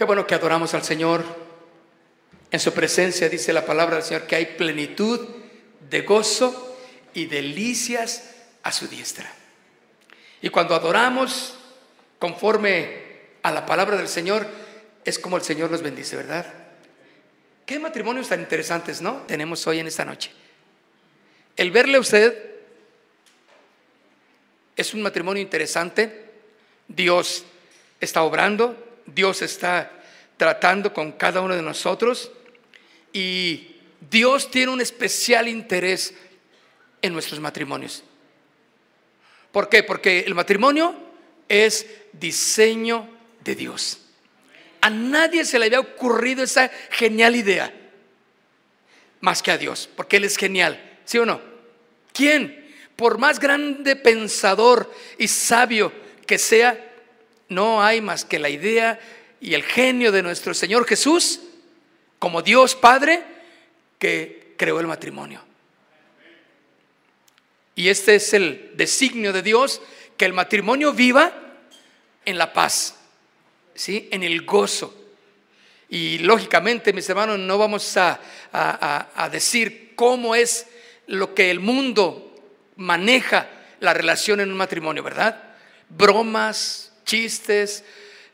qué bueno que adoramos al Señor. En su presencia dice la palabra del Señor que hay plenitud de gozo y delicias a su diestra. Y cuando adoramos conforme a la palabra del Señor, es como el Señor nos bendice, ¿verdad? Qué matrimonios tan interesantes, ¿no? Tenemos hoy en esta noche. El verle a usted es un matrimonio interesante. Dios está obrando, Dios está tratando con cada uno de nosotros y Dios tiene un especial interés en nuestros matrimonios. ¿Por qué? Porque el matrimonio es diseño de Dios. A nadie se le había ocurrido esa genial idea, más que a Dios, porque Él es genial, ¿sí o no? ¿Quién? Por más grande pensador y sabio que sea, no hay más que la idea y el genio de nuestro Señor Jesús, como Dios Padre, que creó el matrimonio. Y este es el designio de Dios, que el matrimonio viva en la paz, ¿sí? en el gozo. Y lógicamente, mis hermanos, no vamos a, a decir cómo es lo que el mundo maneja la relación en un matrimonio, ¿verdad? Bromas, chistes,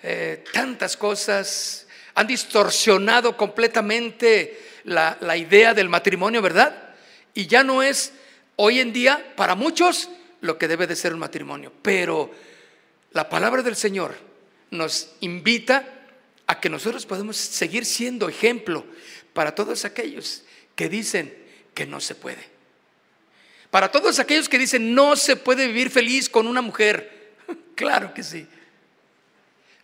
eh, tantas cosas, han distorsionado completamente la, la idea del matrimonio, ¿verdad? Y ya no es hoy en día para muchos lo que debe de ser un matrimonio. Pero la palabra del Señor nos invita a que nosotros podemos seguir siendo ejemplo para todos aquellos que dicen que no se puede. Para todos aquellos que dicen no se puede vivir feliz con una mujer. Claro que sí.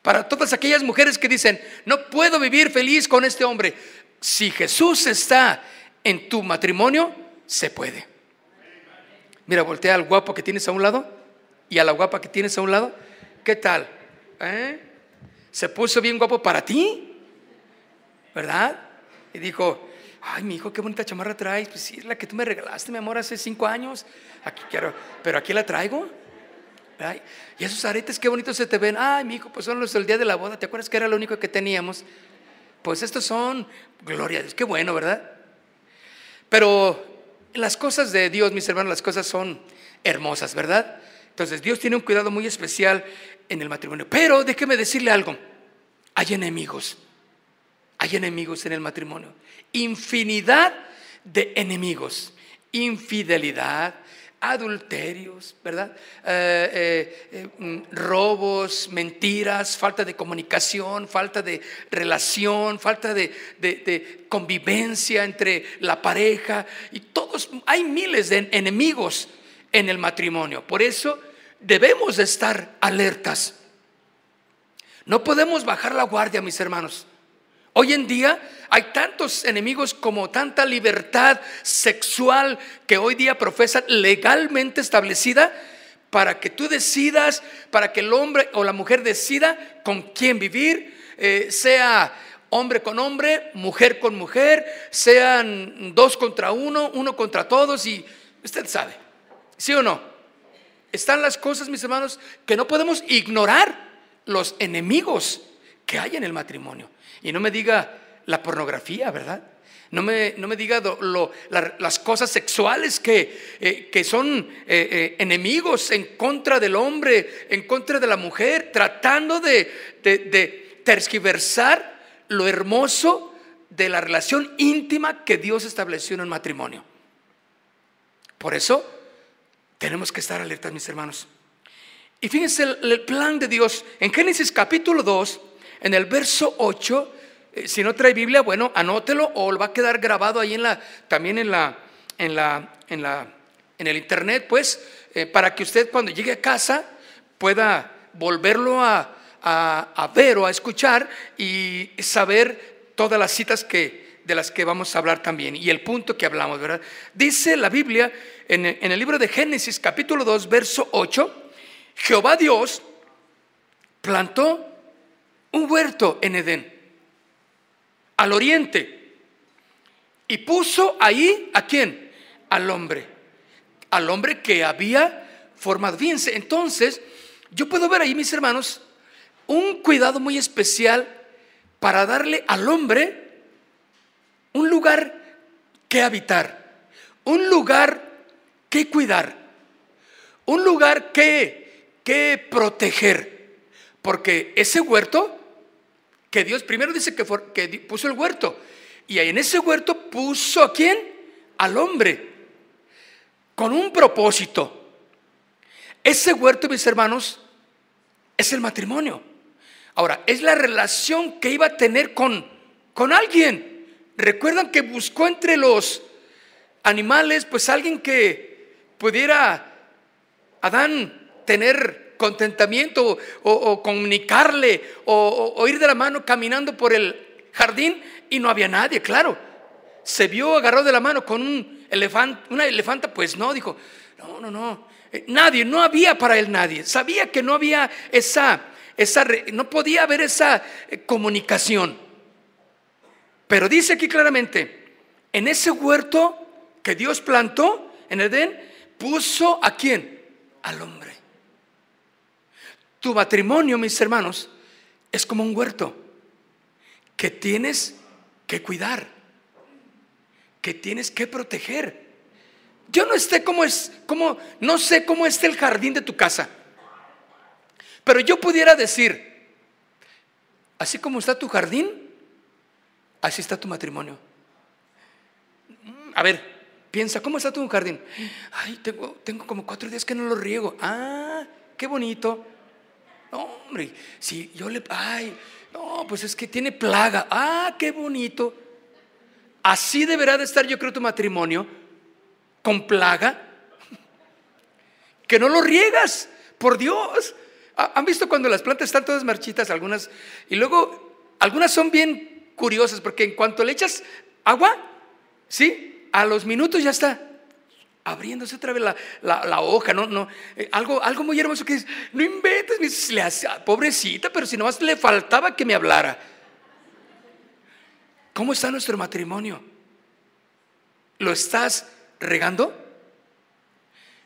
Para todas aquellas mujeres que dicen, no puedo vivir feliz con este hombre. Si Jesús está en tu matrimonio, se puede. Mira, voltea al guapo que tienes a un lado y a la guapa que tienes a un lado. ¿Qué tal? ¿Eh? ¿Se puso bien guapo para ti? ¿Verdad? Y dijo, ay, mi hijo, qué bonita chamarra traes. Pues sí, es la que tú me regalaste, mi amor, hace cinco años. Aquí quiero, pero aquí la traigo y esos aretes, qué bonitos se te ven. Ay, mi hijo, pues son los del día de la boda. ¿Te acuerdas que era lo único que teníamos? Pues estos son, gloria a Dios, qué bueno, ¿verdad? Pero las cosas de Dios, mis hermanos, las cosas son hermosas, ¿verdad? Entonces Dios tiene un cuidado muy especial en el matrimonio. Pero déjeme decirle algo, hay enemigos, hay enemigos en el matrimonio. Infinidad de enemigos. Infidelidad, adulterios, ¿verdad? Eh, eh, eh, mm, robos, mentiras, falta de comunicación, falta de relación, falta de, convivencia entre la pareja y todos, hay miles de enemigos en el matrimonio. Por eso debemos de estar alertas. No podemos bajar la guardia, mis hermanos. Hoy en día hay tantos enemigos como tanta libertad sexual que hoy día profesa legalmente establecida para que tú decidas, para que el hombre o la mujer decida con quién vivir, eh, sea hombre con hombre, mujer con mujer, sean dos contra uno, uno contra todos y usted sabe, ¿sí o no? Están las cosas, mis hermanos, que no podemos ignorar los enemigos que hay en el matrimonio. Y no me diga la pornografía, ¿verdad? No me, no me diga las cosas sexuales que, eh, que son eh, eh, enemigos en contra del hombre, en contra de la mujer, tratando de, de, tergiversar lo hermoso de la relación íntima que Dios estableció en el matrimonio. Por eso tenemos que estar alertas, mis hermanos. Y fíjense el, el plan de Dios en Génesis capítulo 2 en el verso 8, eh, si no trae Biblia, bueno, anótelo o va a quedar grabado ahí en la, también en la, en la, en la, en el internet, pues, eh, para que usted cuando llegue a casa pueda volverlo a, a, ver o a escuchar y saber todas las citas que, de las que vamos a hablar también y el punto que hablamos, ¿verdad? Dice la Biblia en, en el libro de Génesis capítulo 2, verso 8, Jehová Dios plantó un huerto en Edén, al oriente, y puso ahí a quién? Al hombre, al hombre que había formado. Fíjense, entonces, yo puedo ver ahí, mis hermanos, un cuidado muy especial para darle al hombre un lugar que habitar, un lugar que cuidar, un lugar que, que proteger, porque ese huerto que Dios primero dice que, puso el huerto, y en ese huerto puso a quién? Al hombre, con un propósito. Ese huerto, mis hermanos, es el matrimonio. Ahora, es la relación que iba a tener con, con alguien. Recuerdan que buscó entre los animales, pues alguien que pudiera, Adán, tener contentamiento o, comunicarle o, ir de la mano caminando por el jardín y no había nadie, claro. Se vio agarrado de la mano con un elefante, una elefanta, pues no, dijo, no, no, no, eh, nadie, no había para él nadie. Sabía que no había esa esa, no podía haber esa eh, comunicación. Pero dice aquí claramente, en ese huerto que Dios plantó en Edén, puso a quién? Al hombre. Tu matrimonio, mis hermanos, es como un huerto que tienes que cuidar, que tienes que proteger. Yo no esté como es, como no sé cómo está el jardín de tu casa. Pero yo pudiera decir, así como está tu jardín, así está tu matrimonio. A ver, piensa, ¿cómo está tu jardín? Ay, tengo, tengo como cuatro días que no lo riego. Ah, qué bonito. Hombre, si yo le... Ay, no, pues es que tiene plaga. Ah, qué bonito. Así deberá de estar, yo creo, tu matrimonio, con plaga. Que no lo riegas, por Dios. ¿Han visto cuando las plantas están todas marchitas, algunas? Y luego, algunas son bien curiosas, porque en cuanto le echas agua, ¿sí? A los minutos ya está abriéndose otra vez la, hoja, ¿no? no eh, algo, algo muy hermoso que es, no inventes, hace, pobrecita, pero si nomás le faltaba que me hablara. ¿Cómo está nuestro matrimonio? ¿Lo estás regando?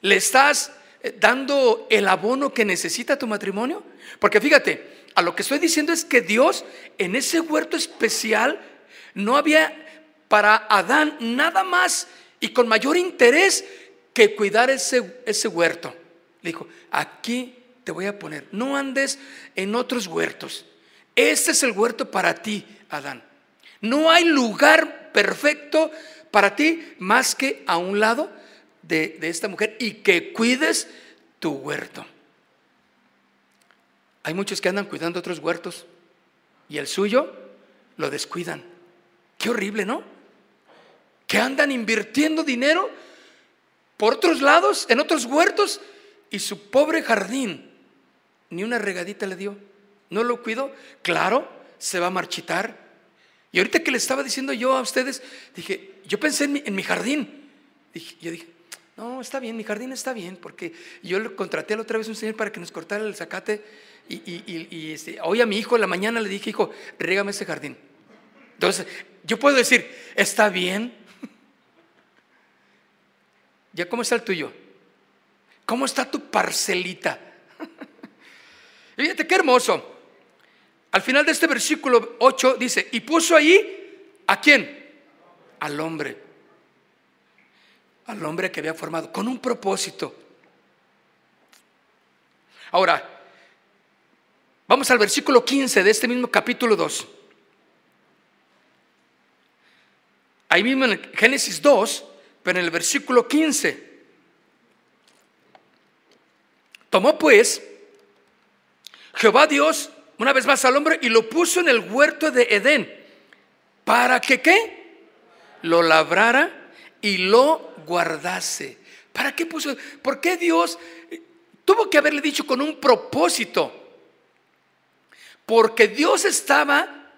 ¿Le estás eh, dando el abono que necesita tu matrimonio? Porque fíjate, a lo que estoy diciendo es que Dios en ese huerto especial no había para Adán nada más y con mayor interés que cuidar ese, ese huerto. Le dijo, aquí te voy a poner, no andes en otros huertos. Este es el huerto para ti, Adán. No hay lugar perfecto para ti más que a un lado de, esta mujer y que cuides tu huerto. Hay muchos que andan cuidando otros huertos y el suyo lo descuidan. Qué horrible, ¿no? Que andan invirtiendo dinero por otros lados, en otros huertos, y su pobre jardín ni una regadita le dio. No lo cuidó. Claro, se va a marchitar. Y ahorita que le estaba diciendo yo a ustedes, dije, yo pensé en mi, jardín. yo dije, no, está bien, mi jardín está bien, porque yo le contraté la otra vez un señor para que nos cortara el zacate y, este, hoy a mi hijo en la mañana le dije, hijo, régame ese jardín. Entonces, yo puedo decir, está bien. ¿Ya cómo está el tuyo? ¿Cómo está tu parcelita? Fíjate qué hermoso. Al final de este versículo 8 dice, y puso ahí a quién? Al hombre al hombre que había formado, con un propósito. Ahora, vamos al versículo 15 de este mismo capítulo 2. Ahí mismo en Génesis 2, pero en el versículo 15. Tomó pues Jehová Dios una vez más al hombre y lo puso en el huerto de Edén. ¿Para que qué? Lo labrara y lo guardase. ¿Para qué puso? ¿Por qué Dios tuvo que haberle dicho con un propósito? Porque Dios estaba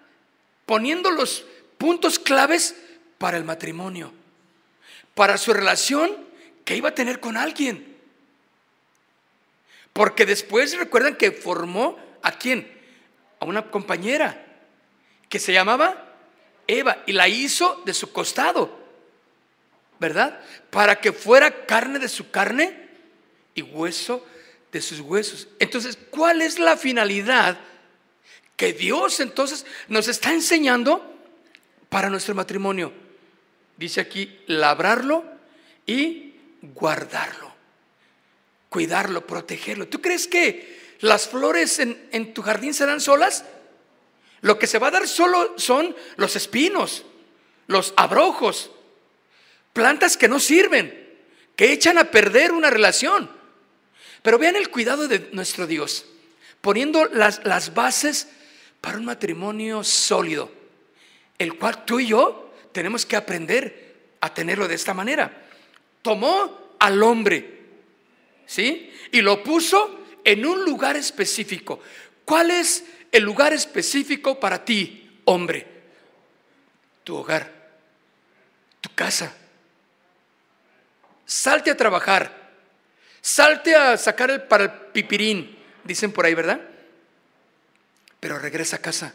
poniendo los puntos claves para el matrimonio, para su relación que iba a tener con alguien. Porque después recuerdan que formó a quién? A una compañera que se llamaba Eva y la hizo de su costado, ¿verdad? Para que fuera carne de su carne y hueso de sus huesos. Entonces, ¿cuál es la finalidad que Dios entonces nos está enseñando para nuestro matrimonio? Dice aquí, labrarlo y guardarlo, cuidarlo, protegerlo. ¿Tú crees que las flores en, tu jardín serán solas? Lo que se va a dar solo son los espinos, los abrojos, plantas que no sirven, que echan a perder una relación. Pero vean el cuidado de nuestro Dios, poniendo las, las bases para un matrimonio sólido, el cual tú y yo tenemos que aprender a tenerlo de esta manera. Tomó al hombre, ¿sí? Y lo puso en un lugar específico. ¿Cuál es el lugar específico para ti, hombre? Tu hogar, tu casa. Salte a trabajar Salte a sacar el, para el pipirín, dicen por ahí, ¿verdad? Pero regresa a casa.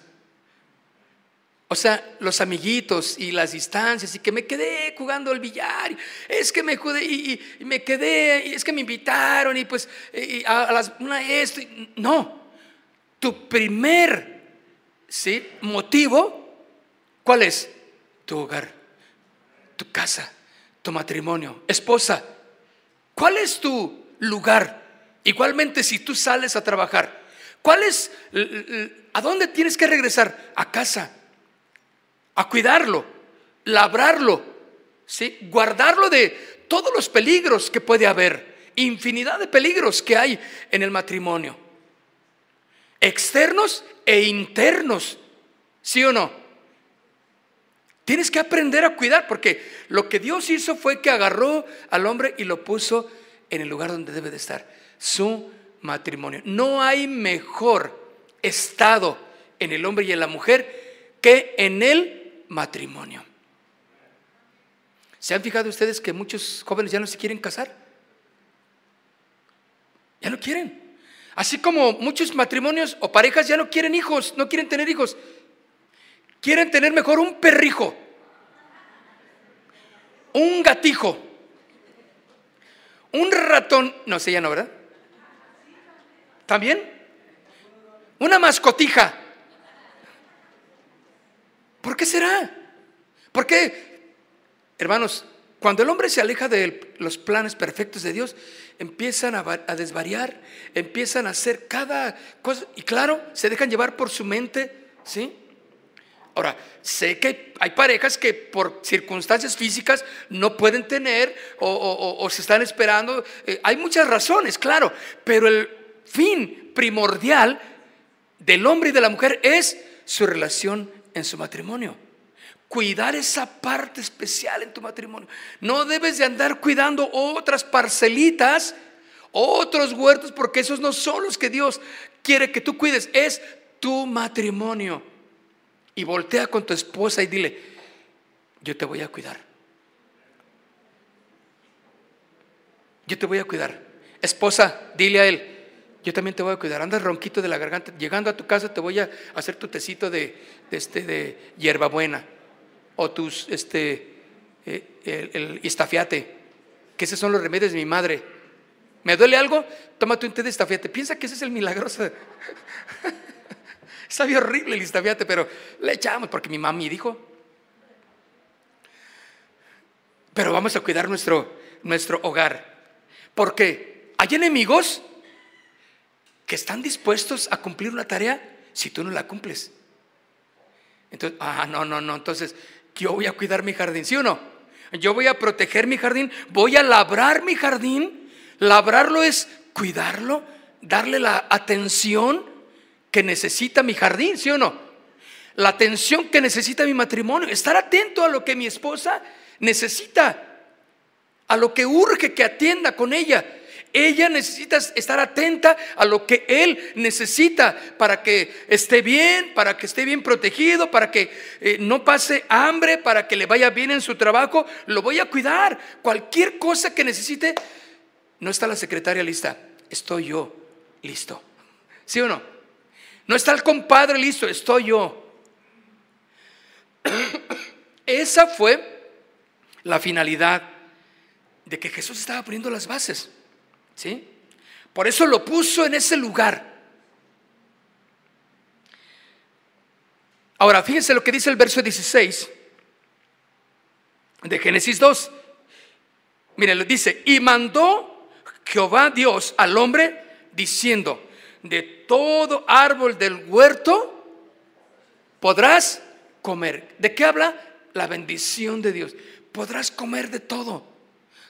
O sea, los amiguitos y las distancias y que me quedé jugando al billar, es que me quedé y, me quedé, y es que me invitaron y pues a, las una esto, no. Tu primer ¿sí? motivo, ¿cuál es? Tu hogar, tu casa, tu matrimonio, esposa, ¿Cuál es tu lugar? Igualmente si tú sales a trabajar, ¿cuál es, a dónde tienes que regresar? A casa, a cuidarlo, labrarlo, ¿sí? guardarlo de todos los peligros que puede haber, infinidad de peligros que hay en el matrimonio, externos e internos, ¿sí o no? Tienes que aprender a cuidar porque lo que Dios hizo fue que agarró al hombre y lo puso en el lugar donde debe de estar, su matrimonio. No hay mejor estado en el hombre y en la mujer que en el matrimonio. ¿Se han fijado ustedes que muchos jóvenes ya no se quieren casar? Ya no quieren. Así como muchos matrimonios o parejas ya no quieren hijos, no quieren tener hijos. Quieren tener mejor un perrijo, un gatijo, un ratón, no sé ya no, ¿verdad? ¿También? Una mascotija. ¿Por qué será? ¿Por qué, hermanos, cuando el hombre se aleja de los planes perfectos de Dios, empiezan a, desvariar, empiezan a hacer cada cosa, y claro, se dejan llevar por su mente, ¿sí? Ahora, sé que hay parejas que por circunstancias físicas no pueden tener o, se están esperando. Eh, hay muchas razones, claro, pero el fin primordial del hombre y de la mujer es su relación en su matrimonio. Cuidar esa parte especial en tu matrimonio. No debes de andar cuidando otras parcelitas, otros huertos, porque esos no son los que Dios quiere que tú cuides. Es tu matrimonio y voltea con tu esposa y dile, yo te voy a cuidar. Yo te voy a cuidar. Esposa, dile a él, yo también te voy a cuidar. Andas ronquito de la garganta. Llegando a tu casa te voy a hacer tu tecito de, este, de hierbabuena o tus, este, eh, el, estafiate, que esos son los remedios de mi madre. ¿Me duele algo? Tómate un té de estafiate. Piensa que ese es el milagroso. Sabía horrible el istafiate, pero le echamos porque mi mami dijo. Pero vamos a cuidar nuestro, nuestro hogar. Porque hay enemigos que están dispuestos a cumplir una tarea si tú no la cumples. Entonces, ah, no, no, no. Entonces, yo voy a cuidar mi jardín, ¿sí o no? Yo voy a proteger mi jardín, voy a labrar mi jardín. Labrarlo es cuidarlo, darle la atención que necesita mi jardín, ¿sí o no? La atención que necesita mi matrimonio, estar atento a lo que mi esposa necesita, a lo que urge que atienda con ella. Ella necesita estar atenta a lo que él necesita para que esté bien, para que esté bien protegido, para que eh, no pase hambre, para que le vaya bien en su trabajo. Lo voy a cuidar. Cualquier cosa que necesite, no está la secretaria lista, estoy yo listo. ¿Sí o no? No está el compadre listo, estoy yo. Esa fue la finalidad de que Jesús estaba poniendo las bases. ¿Sí? Por eso lo puso en ese lugar. Ahora, fíjense lo que dice el verso 16 de Génesis 2. Miren, lo dice, y mandó Jehová Dios al hombre diciendo, de todo árbol del huerto podrás comer. ¿De qué habla? La bendición de Dios. Podrás comer de todo.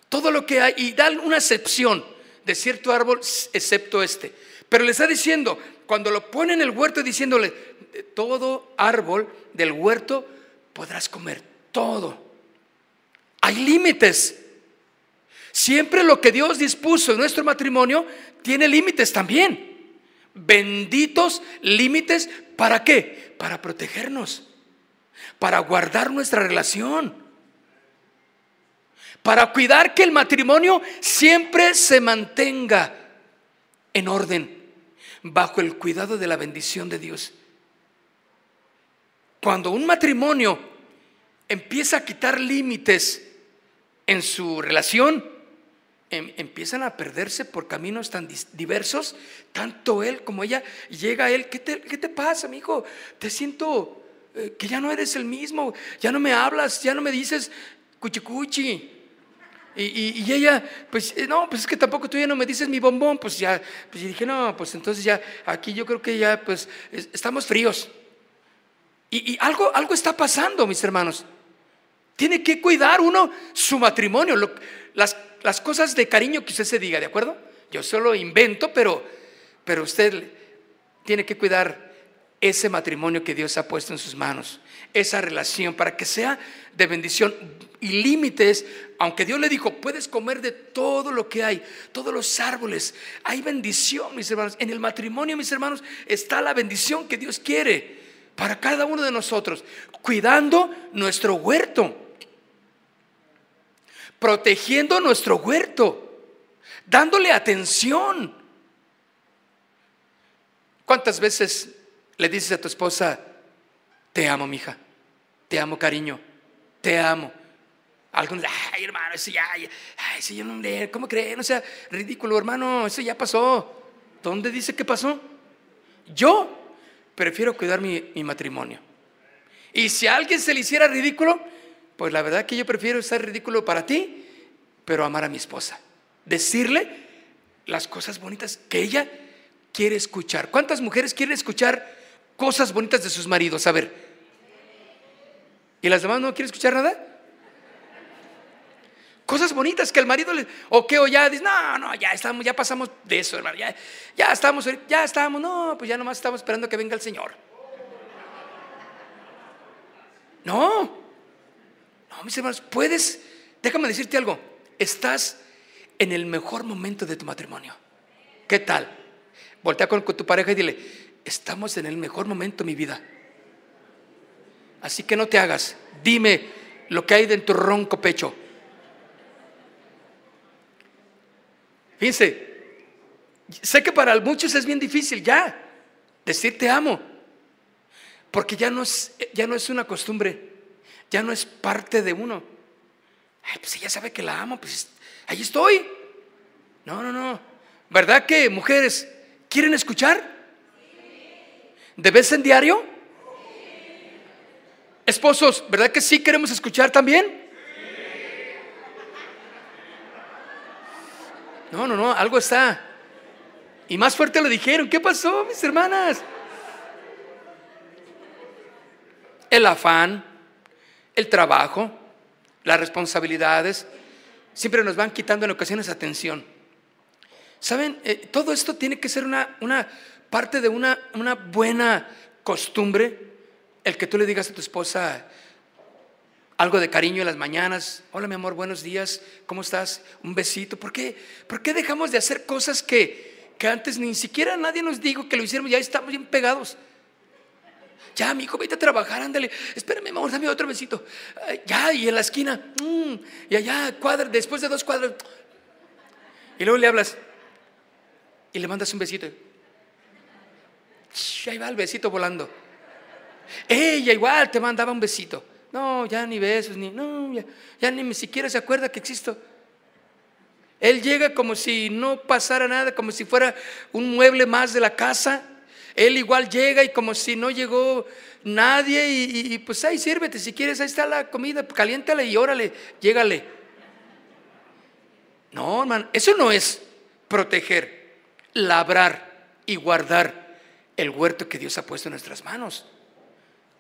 Todo lo que hay. Y dan una excepción de cierto árbol, excepto este. Pero le está diciendo, cuando lo pone en el huerto, diciéndole, todo árbol del huerto podrás comer. Todo. Hay límites. Siempre lo que Dios dispuso en nuestro matrimonio tiene límites también. Benditos límites, ¿para qué? Para protegernos, para guardar nuestra relación, para cuidar que el matrimonio siempre se mantenga en orden, bajo el cuidado de la bendición de Dios. Cuando un matrimonio empieza a quitar límites en su relación, Em, empiezan a perderse por caminos tan diversos, tanto él como ella. Llega a él, ¿qué te, qué te pasa, mi hijo? Te siento eh, que ya no eres el mismo, ya no me hablas, ya no me dices cuchicuchi. Y, ella, pues eh, no, pues es que tampoco tú ya no me dices mi bombón, pues ya, pues dije, no, pues entonces ya, aquí yo creo que ya, pues estamos fríos. Y, y, algo, algo está pasando, mis hermanos. Tiene que cuidar uno su matrimonio. las las cosas de cariño que usted se diga, ¿de acuerdo? Yo solo invento, pero, pero usted tiene que cuidar ese matrimonio que Dios ha puesto en sus manos, esa relación, para que sea de bendición y límites, aunque Dios le dijo, puedes comer de todo lo que hay, todos los árboles, hay bendición, mis hermanos. En el matrimonio, mis hermanos, está la bendición que Dios quiere para cada uno de nosotros, cuidando nuestro huerto protegiendo nuestro huerto, dándole atención. ¿Cuántas veces le dices a tu esposa, te amo, mija, te amo, cariño, te amo? Algunos, ay, hermano, eso ya, ay, eso ya no, ¿cómo creen? O sea, ridículo, hermano, eso ya pasó. ¿Dónde dice que pasó? Yo prefiero cuidar mi, mi matrimonio. Y si a alguien se le hiciera ridículo, pues la verdad que yo prefiero ser ridículo para ti, pero amar a mi esposa. Decirle las cosas bonitas que ella quiere escuchar. ¿Cuántas mujeres quieren escuchar cosas bonitas de sus maridos? A ver. ¿Y las demás no quieren escuchar nada? Cosas bonitas que el marido le, o que o ya dice, no, no, ya estamos, ya pasamos de eso, hermano, ya, ya estamos, ya estamos, no, pues ya nomás estamos esperando que venga el Señor. No, no, mis hermanos, puedes, déjame decirte algo, estás en el mejor momento de tu matrimonio. ¿Qué tal? Voltea con, tu pareja y dile, estamos en el mejor momento de mi vida. Así que no te hagas, dime lo que hay de tu ronco pecho. Fíjense, sé que para muchos es bien difícil ya decir te amo, porque ya no es, ya no es una costumbre ya no es parte de uno. Pues ella sabe que la amo, pues ahí estoy. No, no, no. ¿Verdad que mujeres quieren escuchar? ¿De vez en diario? Esposos, ¿verdad que sí queremos escuchar también? No, no, no, algo está. Y más fuerte lo dijeron. ¿Qué pasó, mis hermanas? El afán, el trabajo, las responsabilidades, siempre nos van quitando en ocasiones atención. ¿Saben? Eh, todo esto tiene que ser una, parte de una, buena costumbre, el que tú le digas a tu esposa, algo de cariño en las mañanas. Hola, mi amor, buenos días. ¿Cómo estás? Un besito. ¿Por qué, ¿Por qué dejamos de hacer cosas que, que antes ni siquiera nadie nos dijo que lo hiciéramos? Ya estamos bien pegados. Ya, mi hijo, vete a trabajar, ándale. Espérame, amor, dame otro besito. ya, y en la esquina. Mm, y allá, cuadra, después de dos cuadras. Y luego le hablas. Y le mandas un besito. ahí va el besito volando. Ella igual te mandaba un besito. No, ya ni besos, ni, no, ya, ni siquiera se acuerda que existo. Él llega como si no pasara nada, como si fuera un mueble más de la casa. Él igual llega y como si no llegó nadie y, pues ahí sírvete, si quieres, ahí está la comida, caliéntala y órale, llégale. No, hermano, eso no es proteger, labrar y guardar el huerto que Dios ha puesto en nuestras manos.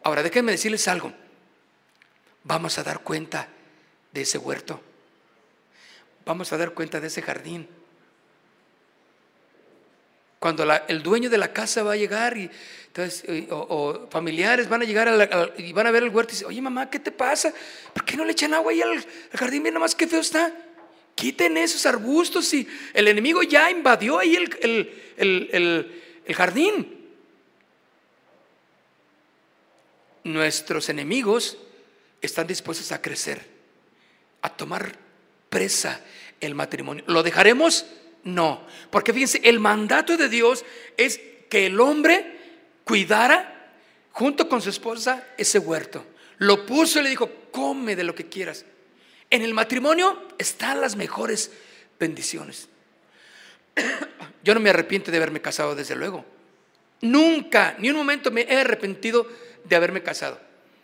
Ahora, déjenme decirles algo vamos a dar cuenta de ese huerto. Vamos a dar cuenta de ese jardín. Cuando el dueño de la casa va a llegar y entonces, o, familiares van a llegar y van a ver el huerto y dicen, oye mamá, ¿qué te pasa? ¿Por qué no le echan agua ahí al, jardín? Mira nomás qué feo está. Quiten esos arbustos y el enemigo ya invadió ahí el jardín. Nuestros enemigos están dispuestos a crecer, a tomar presa el matrimonio. ¿Lo dejaremos? No, porque fíjense, el mandato de Dios es que el hombre cuidara junto con su esposa ese huerto. Lo puso y le dijo, come de lo que quieras. En el matrimonio están las mejores bendiciones. Yo no me arrepiento de haberme casado, desde luego. Nunca, ni un momento me he arrepentido de haberme casado.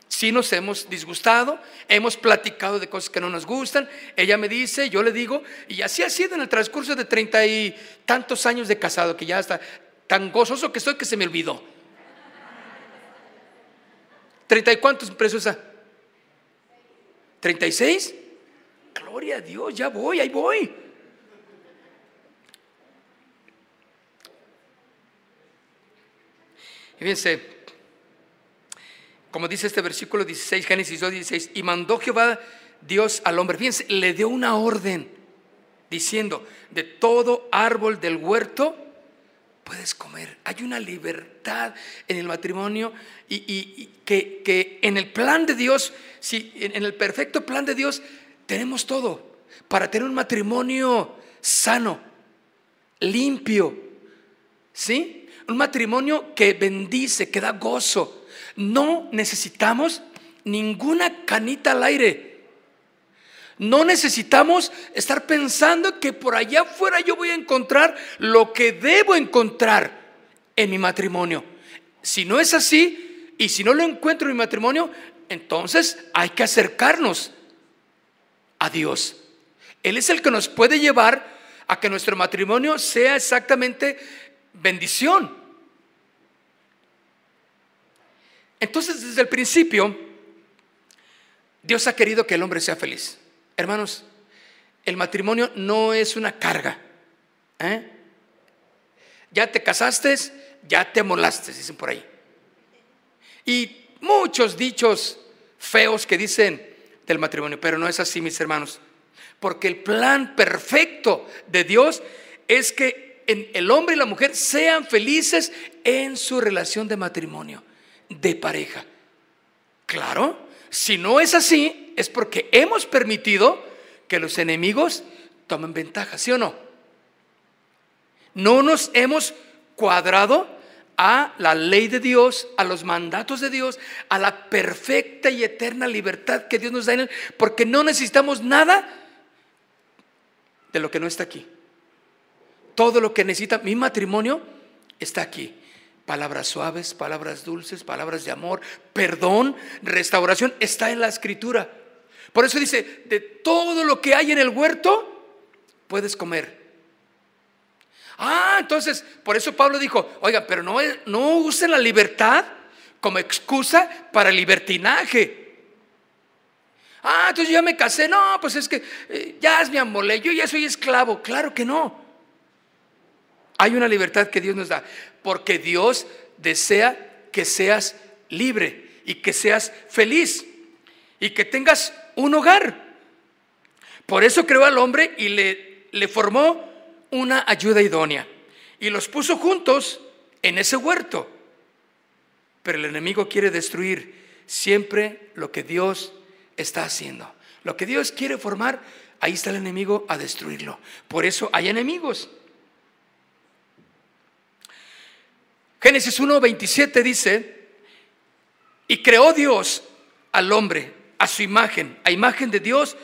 Si nos hemos disgustado, hemos platicado de cosas que no nos gustan. Ella me dice, yo le digo, y así ha sido en el transcurso de treinta y tantos años de casado, que ya está tan gozoso que estoy que se me olvidó. ¿Treinta y cuántos, preciosa? ¿Treinta y seis? Gloria a Dios, ya voy, ahí voy. Y fíjense, como dice este versículo 16, Génesis 2, 16, y mandó Jehová Dios al hombre, fíjense, le dio una orden diciendo, de todo árbol del huerto puedes comer. Hay una libertad en el matrimonio y, que, que, en el plan de Dios, si, en el perfecto plan de Dios, tenemos todo para tener un matrimonio sano, limpio, ¿sí? Un matrimonio que bendice, que da gozo no necesitamos ninguna canita al aire. No necesitamos estar pensando que por allá afuera yo voy a encontrar lo que debo encontrar en mi matrimonio. Si no es así, y si no lo encuentro en mi matrimonio, entonces hay que acercarnos a Dios. Él es el que nos puede llevar a que nuestro matrimonio sea exactamente bendición. Entonces, desde el principio, Dios ha querido que el hombre sea feliz. Hermanos, el matrimonio no es una carga. ¿eh? Ya te casaste, ya te molaste, dicen por ahí. Y muchos dichos feos que dicen del matrimonio, pero no es así, mis hermanos. Porque el plan perfecto de Dios es que el hombre y la mujer sean felices en su relación de matrimonio de pareja. Claro, si no es así, es porque hemos permitido que los enemigos tomen ventaja, ¿sí o no? No nos hemos cuadrado a la ley de Dios, a los mandatos de Dios, a la perfecta y eterna libertad que Dios nos da en él, porque no necesitamos nada de lo que no está aquí. Todo lo que necesita mi matrimonio está aquí palabras suaves, palabras dulces, palabras de amor, perdón, restauración, está en la escritura. Por eso dice, de todo lo que hay en el huerto, puedes comer. Ah, entonces, por eso Pablo dijo, oiga, pero no, no usen la libertad como excusa para el libertinaje. Ah, entonces yo ya me casé. No, pues es que eh, ya es mi amor, yo ya soy esclavo. Claro que no. Hay una libertad que Dios nos da porque Dios desea que seas libre y que seas feliz. y que tengas un hogar. Por eso creó al hombre y le, le formó una ayuda idónea y los puso juntos en ese huerto. Pero el enemigo quiere destruir siempre lo que Dios está haciendo. Lo que Dios quiere formar, ahí está el enemigo a destruirlo. Por eso hay enemigos. Génesis 1:27 dice, y creó Dios al hombre a su imagen, a imagen de Dios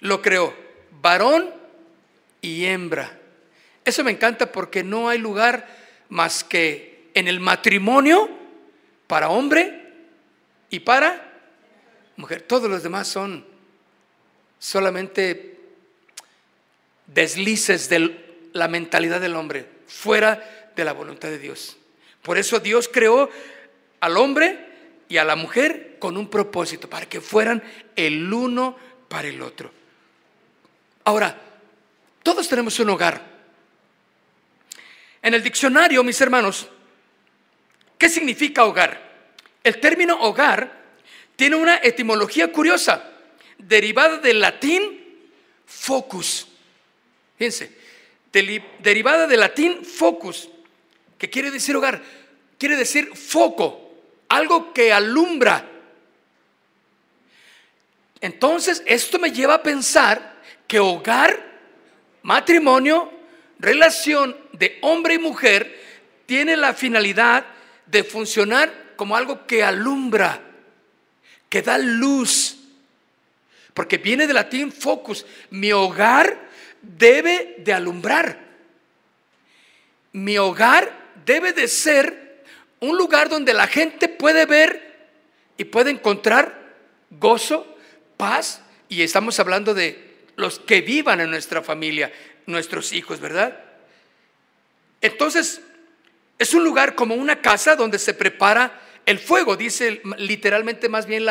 lo creó, varón y hembra. Eso me encanta porque no hay lugar más que en el matrimonio para hombre y para mujer. Todos los demás son solamente deslices de la mentalidad del hombre, fuera de la voluntad de Dios. Por eso Dios creó al hombre y a la mujer con un propósito, para que fueran el uno para el otro. Ahora, todos tenemos un hogar. En el diccionario, mis hermanos, ¿qué significa hogar? El término hogar tiene una etimología curiosa, derivada del latín focus. Fíjense, derivada del latín focus, que quiere decir hogar, quiere decir foco, algo que alumbra. Entonces, esto me lleva a pensar que hogar, matrimonio, relación de hombre y mujer tiene la finalidad de funcionar como algo que alumbra, que da luz. Porque viene del latín focus. Mi hogar debe de alumbrar. Mi hogar debe de ser un lugar donde la gente puede ver y puede encontrar gozo, paz, y estamos hablando de los que vivan en nuestra familia, nuestros hijos, ¿verdad? Entonces, es un lugar como una casa donde se prepara el fuego, dice literalmente más bien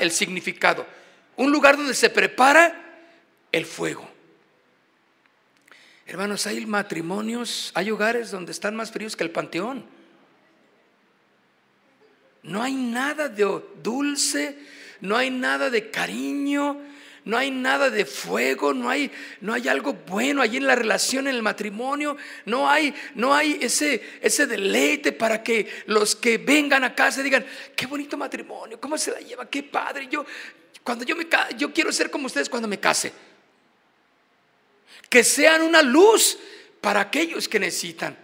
el significado. Un lugar donde se prepara el fuego. Hermanos, hay matrimonios, hay hogares donde están más fríos que el panteón. No hay nada de dulce, no hay nada de cariño, no hay nada de fuego, no hay, no hay algo bueno allí en la relación, en el matrimonio, no hay, no hay ese, ese deleite para que los que vengan a casa digan, qué bonito matrimonio, cómo se la lleva, qué padre. Yo, cuando yo me yo quiero ser como ustedes cuando me case. Que sean una luz para aquellos que necesitan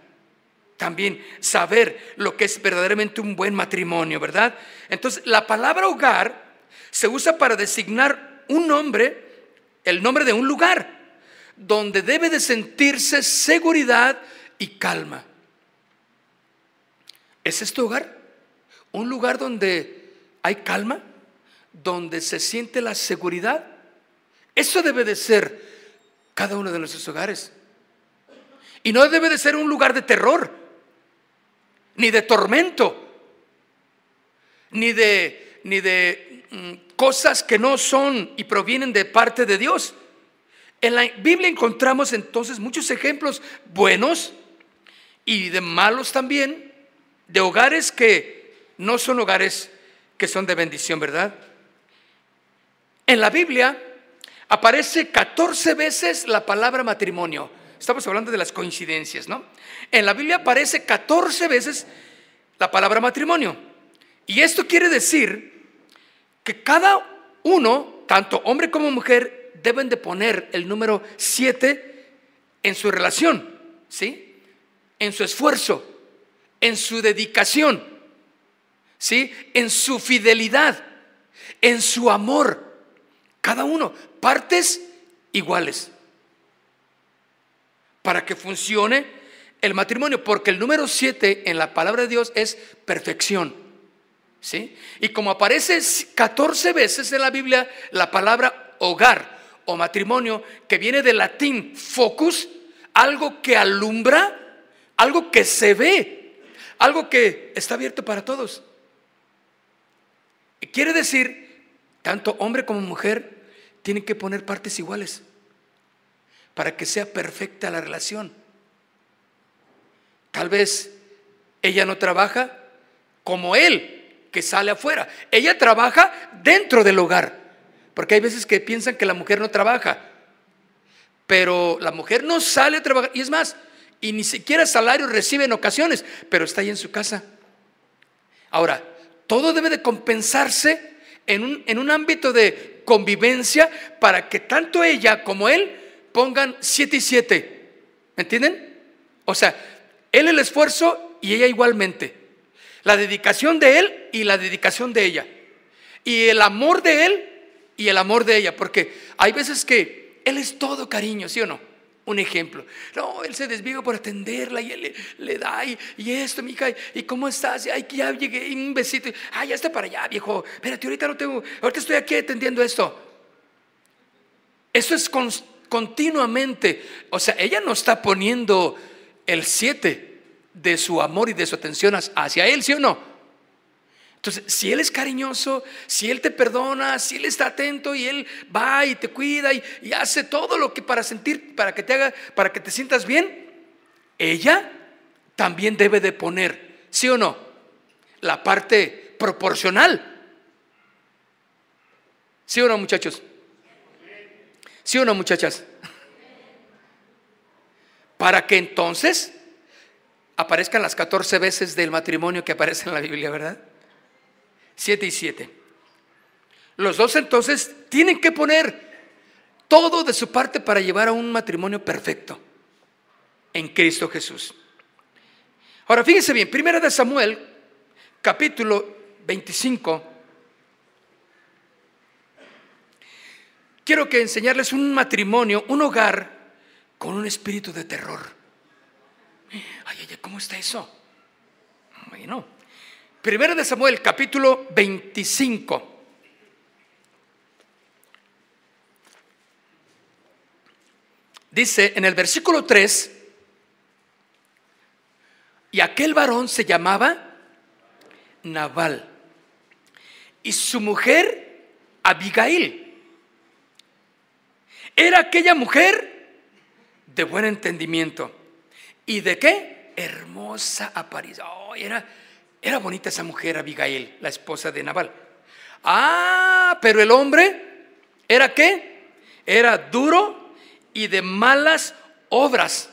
también saber lo que es verdaderamente un buen matrimonio, ¿verdad? Entonces, la palabra hogar se usa para designar un nombre, el nombre de un lugar, donde debe de sentirse seguridad y calma. ¿Es este hogar? Un lugar donde hay calma, donde se siente la seguridad. Eso debe de ser cada uno de nuestros hogares. Y no debe de ser un lugar de terror, ni de tormento, ni de, ni de mm, cosas que no son y provienen de parte de Dios. En la Biblia encontramos entonces muchos ejemplos buenos y de malos también, de hogares que no son hogares que son de bendición, ¿verdad? En la Biblia aparece 14 veces la palabra matrimonio. Estamos hablando de las coincidencias, ¿no? En la Biblia aparece 14 veces la palabra matrimonio. Y esto quiere decir que cada uno, tanto hombre como mujer, deben de poner el número 7 en su relación, ¿sí? En su esfuerzo, en su dedicación, ¿sí? En su fidelidad, en su amor. Cada uno partes iguales para que funcione el matrimonio, porque el número 7 en la palabra de Dios es perfección. ¿Sí? Y como aparece 14 veces en la Biblia la palabra hogar o matrimonio, que viene del latín focus, algo que alumbra, algo que se ve, algo que está abierto para todos. Quiere decir, tanto hombre como mujer, tienen que poner partes iguales para que sea perfecta la relación. Tal vez ella no trabaja como él, que sale afuera. Ella trabaja dentro del hogar, porque hay veces que piensan que la mujer no trabaja, pero la mujer no sale a trabajar. Y es más, y ni siquiera salario recibe en ocasiones, pero está ahí en su casa. Ahora, todo debe de compensarse en un, en un ámbito de convivencia para que tanto ella como él pongan 7 y 7. ¿Me entienden? O sea, él el esfuerzo y ella igualmente. La dedicación de él y la dedicación de ella. Y el amor de él y el amor de ella. Porque hay veces que él es todo cariño, ¿sí o no? un ejemplo. No, él se desvive por atenderla y él le, da y, y, esto, mija, y cómo estás, ay, ya llegué, y un besito, ay, ya está para allá, viejo, espérate, ahorita no tengo, ahorita estoy aquí atendiendo esto. Eso es continuamente, o sea, ella no está poniendo el 7 de su amor y de su atención hacia él, ¿sí o no? Entonces, si Él es cariñoso, si Él te perdona, si Él está atento y Él va y te cuida y, hace todo lo que para sentir, para que te haga, para que te sientas bien, ella también debe de poner, ¿sí o no? La parte proporcional. ¿Sí o no, muchachos? ¿Sí o no, muchachas? Para que entonces aparezcan las 14 veces del matrimonio que aparece en la Biblia, ¿verdad? 7 y 7. Los dos entonces tienen que poner todo de su parte para llevar a un matrimonio perfecto en Cristo Jesús. Ahora fíjense bien, primera de Samuel, capítulo 25. Quiero que enseñarles un matrimonio, un hogar con un espíritu de terror. Ay, ay, ¿cómo está eso? Bueno, Primero de Samuel, capítulo 25. Dice en el versículo 3, y aquel varón se llamaba Nabal, y su mujer Abigail. Era aquella mujer de buen entendimiento. ¿Y de qué? Hermosa apariencia. Oh, era era bonita esa mujer, Abigail, la esposa de Nabal. Ah, pero el hombre era qué? Era duro y de malas obras.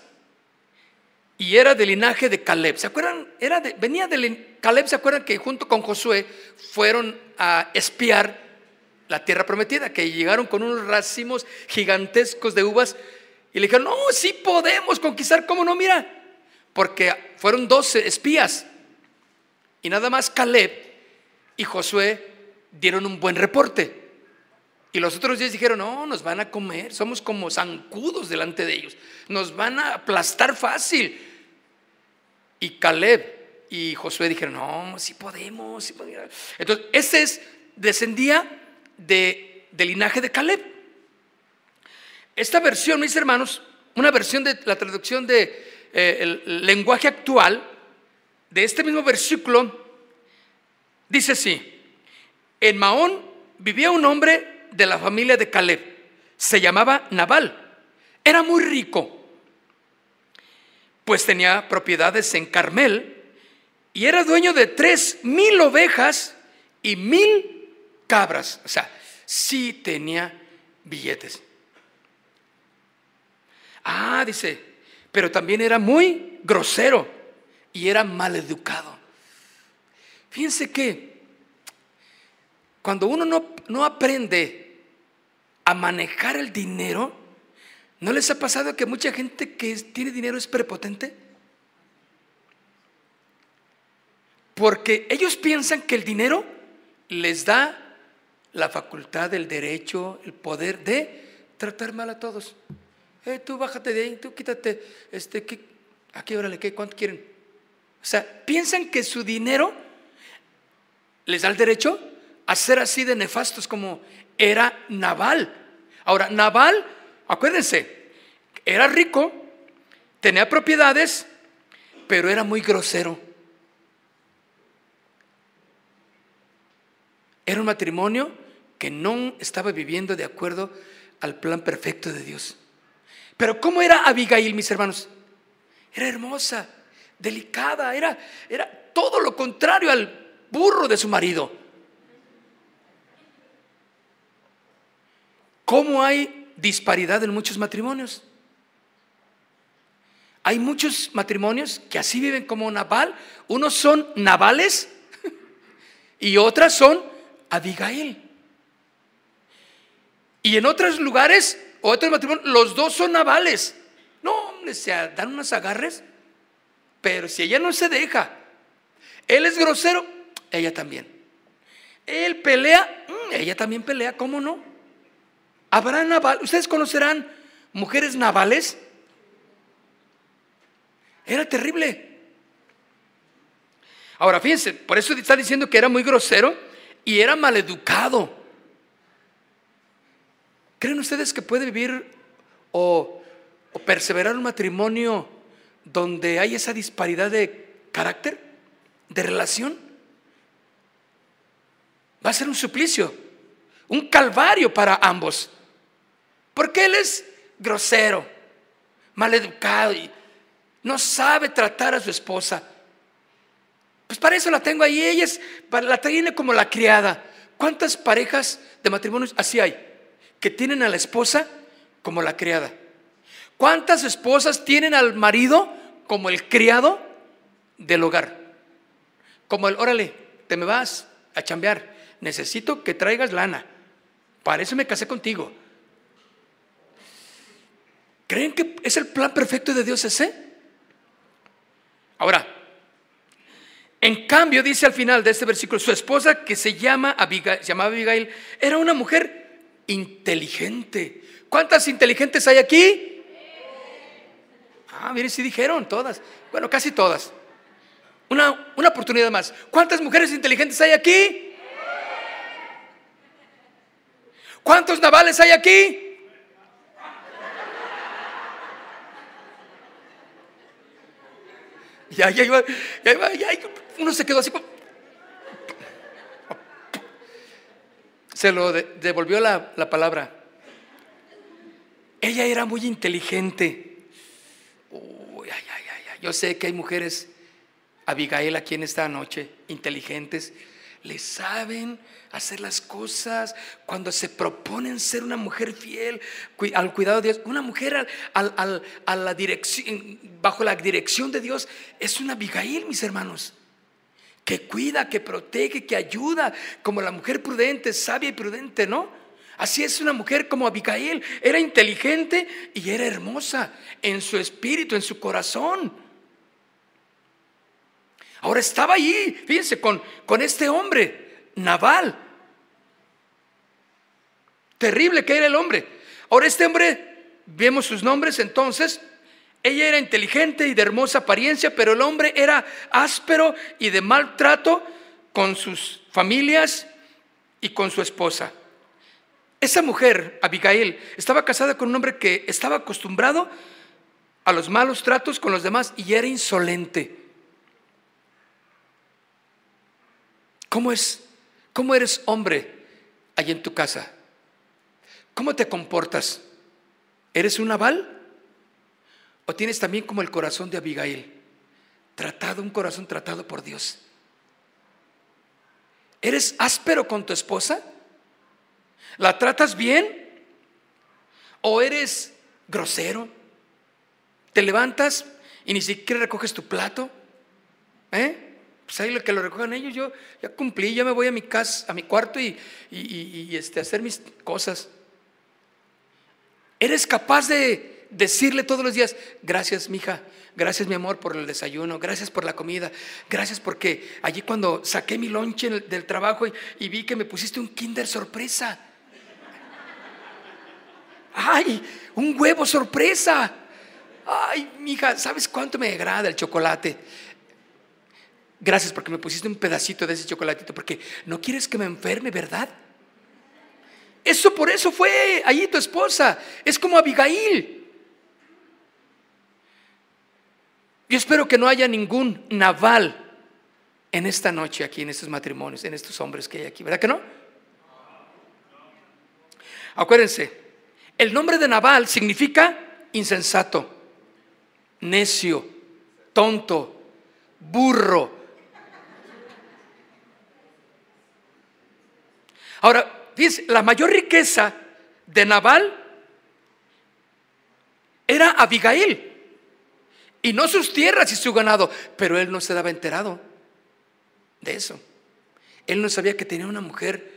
Y era del linaje de Caleb. ¿Se acuerdan? Era de, venía de Caleb, ¿se acuerdan que junto con Josué fueron a espiar la tierra prometida? Que llegaron con unos racimos gigantescos de uvas y le dijeron, no, sí podemos conquistar, ¿cómo no? Mira, porque fueron 12 espías y nada más Caleb y Josué dieron un buen reporte. Y los otros diez dijeron, no, nos van a comer, somos como zancudos delante de ellos, nos van a aplastar fácil. Y Caleb y Josué dijeron, no, sí podemos, sí podemos. Entonces, ese es, descendía de, del linaje de Caleb. Esta versión, mis hermanos, una versión de la traducción de eh, lenguaje actual, de este mismo versículo dice así, en Mahón vivía un hombre de la familia de Caleb, se llamaba Nabal, era muy rico, pues tenía propiedades en Carmel y era dueño de tres mil ovejas y mil cabras, o sea, sí tenía billetes. Ah, dice, pero también era muy grosero y era maleducado. Fíjense que cuando uno no, no aprende a manejar el dinero, ¿no les ha pasado que mucha gente que tiene dinero es prepotente? Porque ellos piensan que el dinero les da la facultad, el derecho, el poder de tratar mal a todos. Eh, tú bájate de ahí, tú quítate, este, aquí órale, ¿qué? ¿cuánto quieren? O sea, piensan que su dinero les da el derecho a ser así de nefastos como era Naval. Ahora, Naval, acuérdense, era rico, tenía propiedades, pero era muy grosero. Era un matrimonio que no estaba viviendo de acuerdo al plan perfecto de Dios. Pero ¿cómo era Abigail, mis hermanos? Era hermosa, delicada, era, era todo lo contrario al burro de su marido. ¿Cómo hay disparidad en muchos matrimonios? Hay muchos matrimonios que así viven como Nabal. Unos son Navales y otras son Abigail. Y en otros lugares, o otros matrimonios, los dos son Navales. No, hombre, se dan unos agarres. Pero si ella no se deja, él es grosero, ella también. Él pelea, mm, ella también pelea, ¿cómo no? Habrá naval, ustedes conocerán mujeres navales. Era terrible. Ahora, fíjense, por eso está diciendo que era muy grosero y era maleducado. ¿Creen ustedes que puede vivir o, o perseverar un matrimonio donde hay esa disparidad de carácter, de relación? Va a ser un suplicio, un calvario para ambos. Porque él es grosero, maleducado y no sabe tratar a su esposa. Pues para eso la tengo ahí, ella la tiene como la criada. ¿Cuántas parejas de matrimonios así hay? Que tienen a la esposa como la criada. ¿Cuántas esposas tienen al marido como el criado del hogar? Como el, órale, te me vas a chambear, necesito que traigas lana. Para eso me casé contigo. ¿Creen que es el plan perfecto de Dios ese? Ahora, en cambio, dice al final de este versículo, su esposa que se llama Abigail, se llamaba Abigail, era una mujer inteligente. ¿Cuántas inteligentes hay aquí? Ah, miren, sí dijeron todas. Bueno, casi todas. Una, una oportunidad más. ¿Cuántas mujeres inteligentes hay aquí? ¿Cuántos navales hay aquí? Ya, ya iba, ya ya uno se quedó así. Se lo devolvió la, la palabra. Ella era muy inteligente. Uy, ay, ay, ay, Yo sé que hay mujeres, Abigail aquí en esta noche, inteligentes, le saben hacer las cosas, cuando se proponen ser una mujer fiel al cuidado de Dios, una mujer a la dirección, bajo la dirección de Dios, es una Abigail, mis hermanos, que cuida, que protege, que ayuda, como la mujer prudente, sabia y prudente, ¿no? Así es una mujer como Abigail, era inteligente y era hermosa en su espíritu, en su corazón. Ahora estaba allí, fíjense, con, con este hombre, Naval. Terrible que era el hombre. Ahora este hombre, vemos sus nombres entonces, ella era inteligente y de hermosa apariencia, pero el hombre era áspero y de maltrato con sus familias y con su esposa. Esa mujer, Abigail, estaba casada con un hombre que estaba acostumbrado a los malos tratos con los demás y era insolente. ¿Cómo es? ¿Cómo eres hombre allí en tu casa? ¿Cómo te comportas? ¿Eres un aval? ¿O tienes también como el corazón de Abigail? Tratado, un corazón tratado por Dios. ¿Eres áspero con tu esposa? ¿La tratas bien? ¿O eres grosero? ¿Te levantas y ni siquiera recoges tu plato? ¿Eh? pues ahí lo que lo recojan ellos, yo ya cumplí, ya me voy a mi casa, a mi cuarto y, este, hacer mis cosas. Eres capaz de decirle todos los días, gracias, mija, gracias, mi amor, por el desayuno, gracias por la comida, gracias porque allí cuando saqué mi lonche del trabajo y vi que me pusiste un kinder sorpresa. ¡Ay! Un huevo sorpresa. Ay, mija, ¿sabes cuánto me agrada el chocolate? Gracias porque me pusiste un pedacito de ese chocolatito, porque no quieres que me enferme, ¿verdad? Eso por eso fue allí tu esposa. Es como Abigail. Yo espero que no haya ningún naval en esta noche aquí, en estos matrimonios, en estos hombres que hay aquí, ¿verdad que no? Acuérdense, el nombre de naval significa insensato, necio, tonto, burro, Ahora, fíjense, la mayor riqueza de Nabal era Abigail. Y no sus tierras y su ganado. Pero él no se daba enterado de eso. Él no sabía que tenía una mujer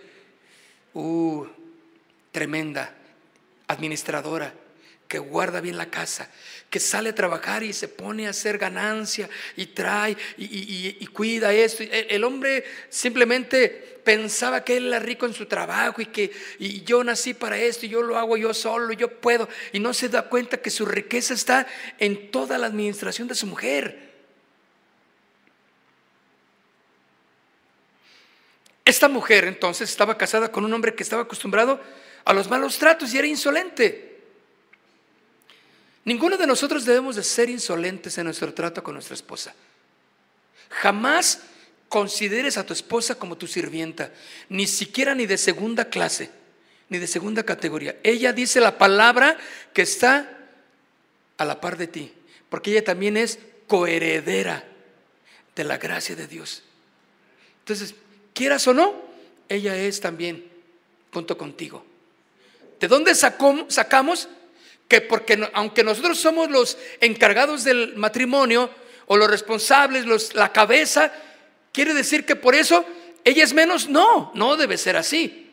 uh, tremenda, administradora, que guarda bien la casa, que sale a trabajar y se pone a hacer ganancia y trae y, cuida esto. El, hombre simplemente pensaba que él era rico en su trabajo y que yo nací para esto y yo lo hago yo solo, yo puedo. Y no se da cuenta que su riqueza está en toda la administración de su mujer. Esta mujer entonces estaba casada con un hombre que estaba acostumbrado a los malos tratos y era insolente. Ninguno de nosotros debemos de ser insolentes en nuestro trato con nuestra esposa. Jamás consideres a tu esposa como tu sirvienta, ni siquiera ni de segunda clase, ni de segunda categoría. Ella dice la palabra que está a la par de ti, porque ella también es coheredera de la gracia de Dios. Entonces, quieras o no, ella es también junto contigo. ¿De dónde sacamos? que porque aunque nosotros somos los encargados del matrimonio o los responsables, los, la cabeza, quiere decir que por eso ella es menos. No, no debe ser así.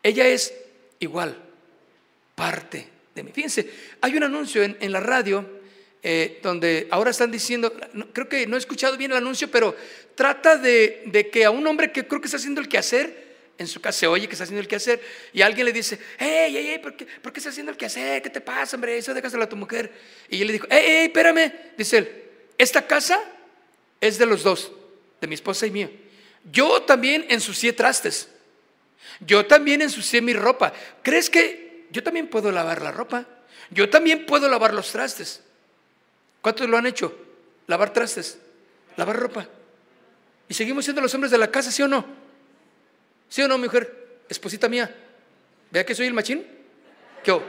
Ella es igual, parte de mí. Fíjense, hay un anuncio en, la radio eh, donde ahora están diciendo, creo que no he escuchado bien el anuncio, pero trata de, de que a un hombre que creo que está haciendo el quehacer, en su casa se oye que está haciendo el quehacer y alguien le dice, hey, hey, hey, ¿por qué, ¿por qué estás haciendo el quehacer? ¿Qué te pasa, hombre? Eso déjaselo a tu mujer. Y él le dijo, hey, hey, espérame. Dice él, esta casa es de los dos, de mi esposa y mía. Yo también ensucié trastes. Yo también ensucié mi ropa. ¿Crees que yo también puedo lavar la ropa? Yo también puedo lavar los trastes. ¿Cuántos lo han hecho? Lavar trastes, lavar ropa. Y seguimos siendo los hombres de la casa, ¿sí o no? ¿Sí o no, mujer? Esposita mía. ¿Vea que soy el machín? ¿Qué?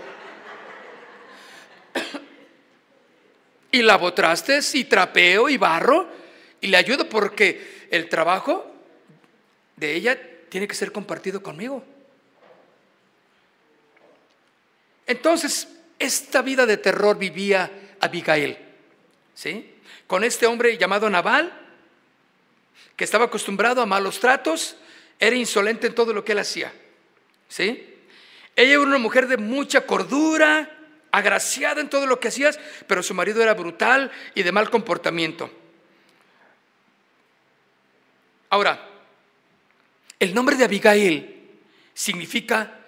y lavo trastes y trapeo y barro y le ayudo porque el trabajo de ella tiene que ser compartido conmigo. Entonces, esta vida de terror vivía Abigail, ¿sí? Con este hombre llamado Naval, que estaba acostumbrado a malos tratos, era insolente en todo lo que él hacía. ¿Sí? Ella era una mujer de mucha cordura, agraciada en todo lo que hacías, pero su marido era brutal y de mal comportamiento. Ahora, el nombre de Abigail significa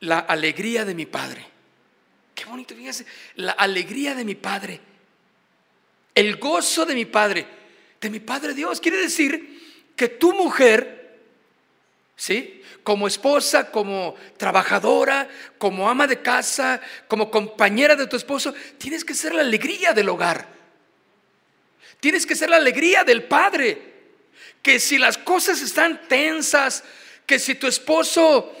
la alegría de mi padre. Qué bonito, fíjense, la alegría de mi padre. El gozo de mi padre, de mi padre Dios. Quiere decir que tu mujer ¿sí? Como esposa, como trabajadora, como ama de casa, como compañera de tu esposo, tienes que ser la alegría del hogar. Tienes que ser la alegría del padre. Que si las cosas están tensas, que si tu esposo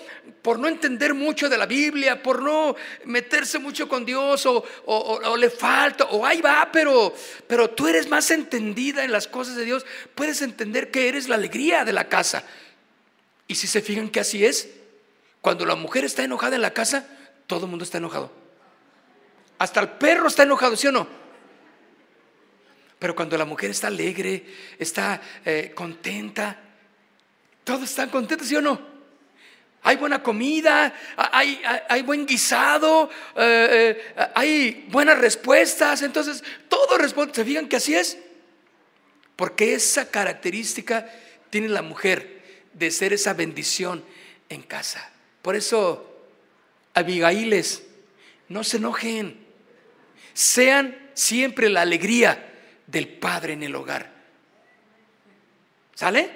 por no entender mucho de la Biblia, por no meterse mucho con Dios, o, le falta, o ahí va, pero, pero tú eres más entendida en las cosas de Dios, puedes entender que eres la alegría de la casa. Y si se fijan que así es, cuando la mujer está enojada en la casa, todo el mundo está enojado. Hasta el perro está enojado, ¿sí o no? Pero cuando la mujer está alegre, está eh, contenta, todos están contentos, ¿sí o no? Hay buena comida, hay, buen guisado, eh, eh, hay buenas respuestas, entonces todo responde. ¿Se fijan que así es? Porque esa característica tiene la mujer de ser esa bendición en casa. Por eso, Abigailes, no se enojen, sean siempre la alegría del Padre en el hogar. ¿Sale?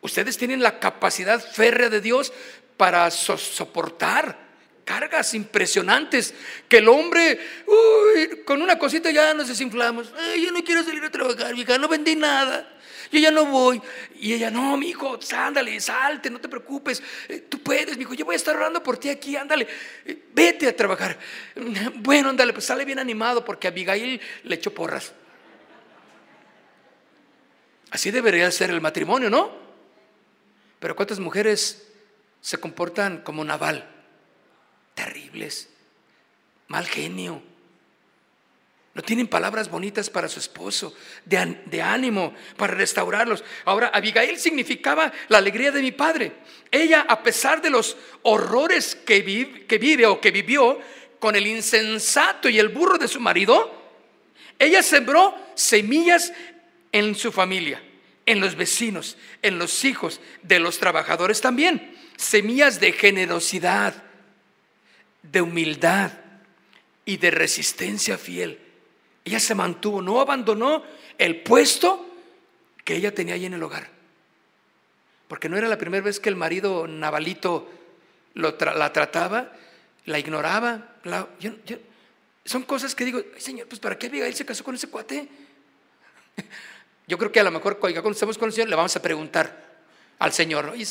Ustedes tienen la capacidad férrea de Dios para soportar cargas impresionantes que el hombre, uy, con una cosita ya nos desinflamos. Yo no quiero salir a trabajar, hija, no vendí nada yo ya no voy. Y ella, no, mi hijo, ándale, salte, no te preocupes, eh, tú puedes, mi hijo, yo voy a estar orando por ti aquí, ándale, eh, vete a trabajar. Bueno, ándale, pues sale bien animado porque Abigail le echó porras. Así debería ser el matrimonio, ¿no? Pero ¿cuántas mujeres se comportan como naval? Terribles, mal genio. No tienen palabras bonitas para su esposo, de, ánimo, para restaurarlos. Ahora, Abigail significaba la alegría de mi padre. Ella, a pesar de los horrores que, vive o que vivió con el insensato y el burro de su marido, ella sembró semillas en su familia, en los vecinos, en los hijos de los trabajadores también. Semillas de generosidad, de humildad y de resistencia fiel. Ella se mantuvo, no abandonó el puesto que ella tenía ahí en el hogar. Porque no era la primera vez que el marido navalito la trataba, la ignoraba. son cosas que digo, Señor, pues ¿para qué Abigail se casó con ese cuate? Yo creo que a lo mejor cuando estemos con el Señor le vamos a preguntar al Señor. Oye,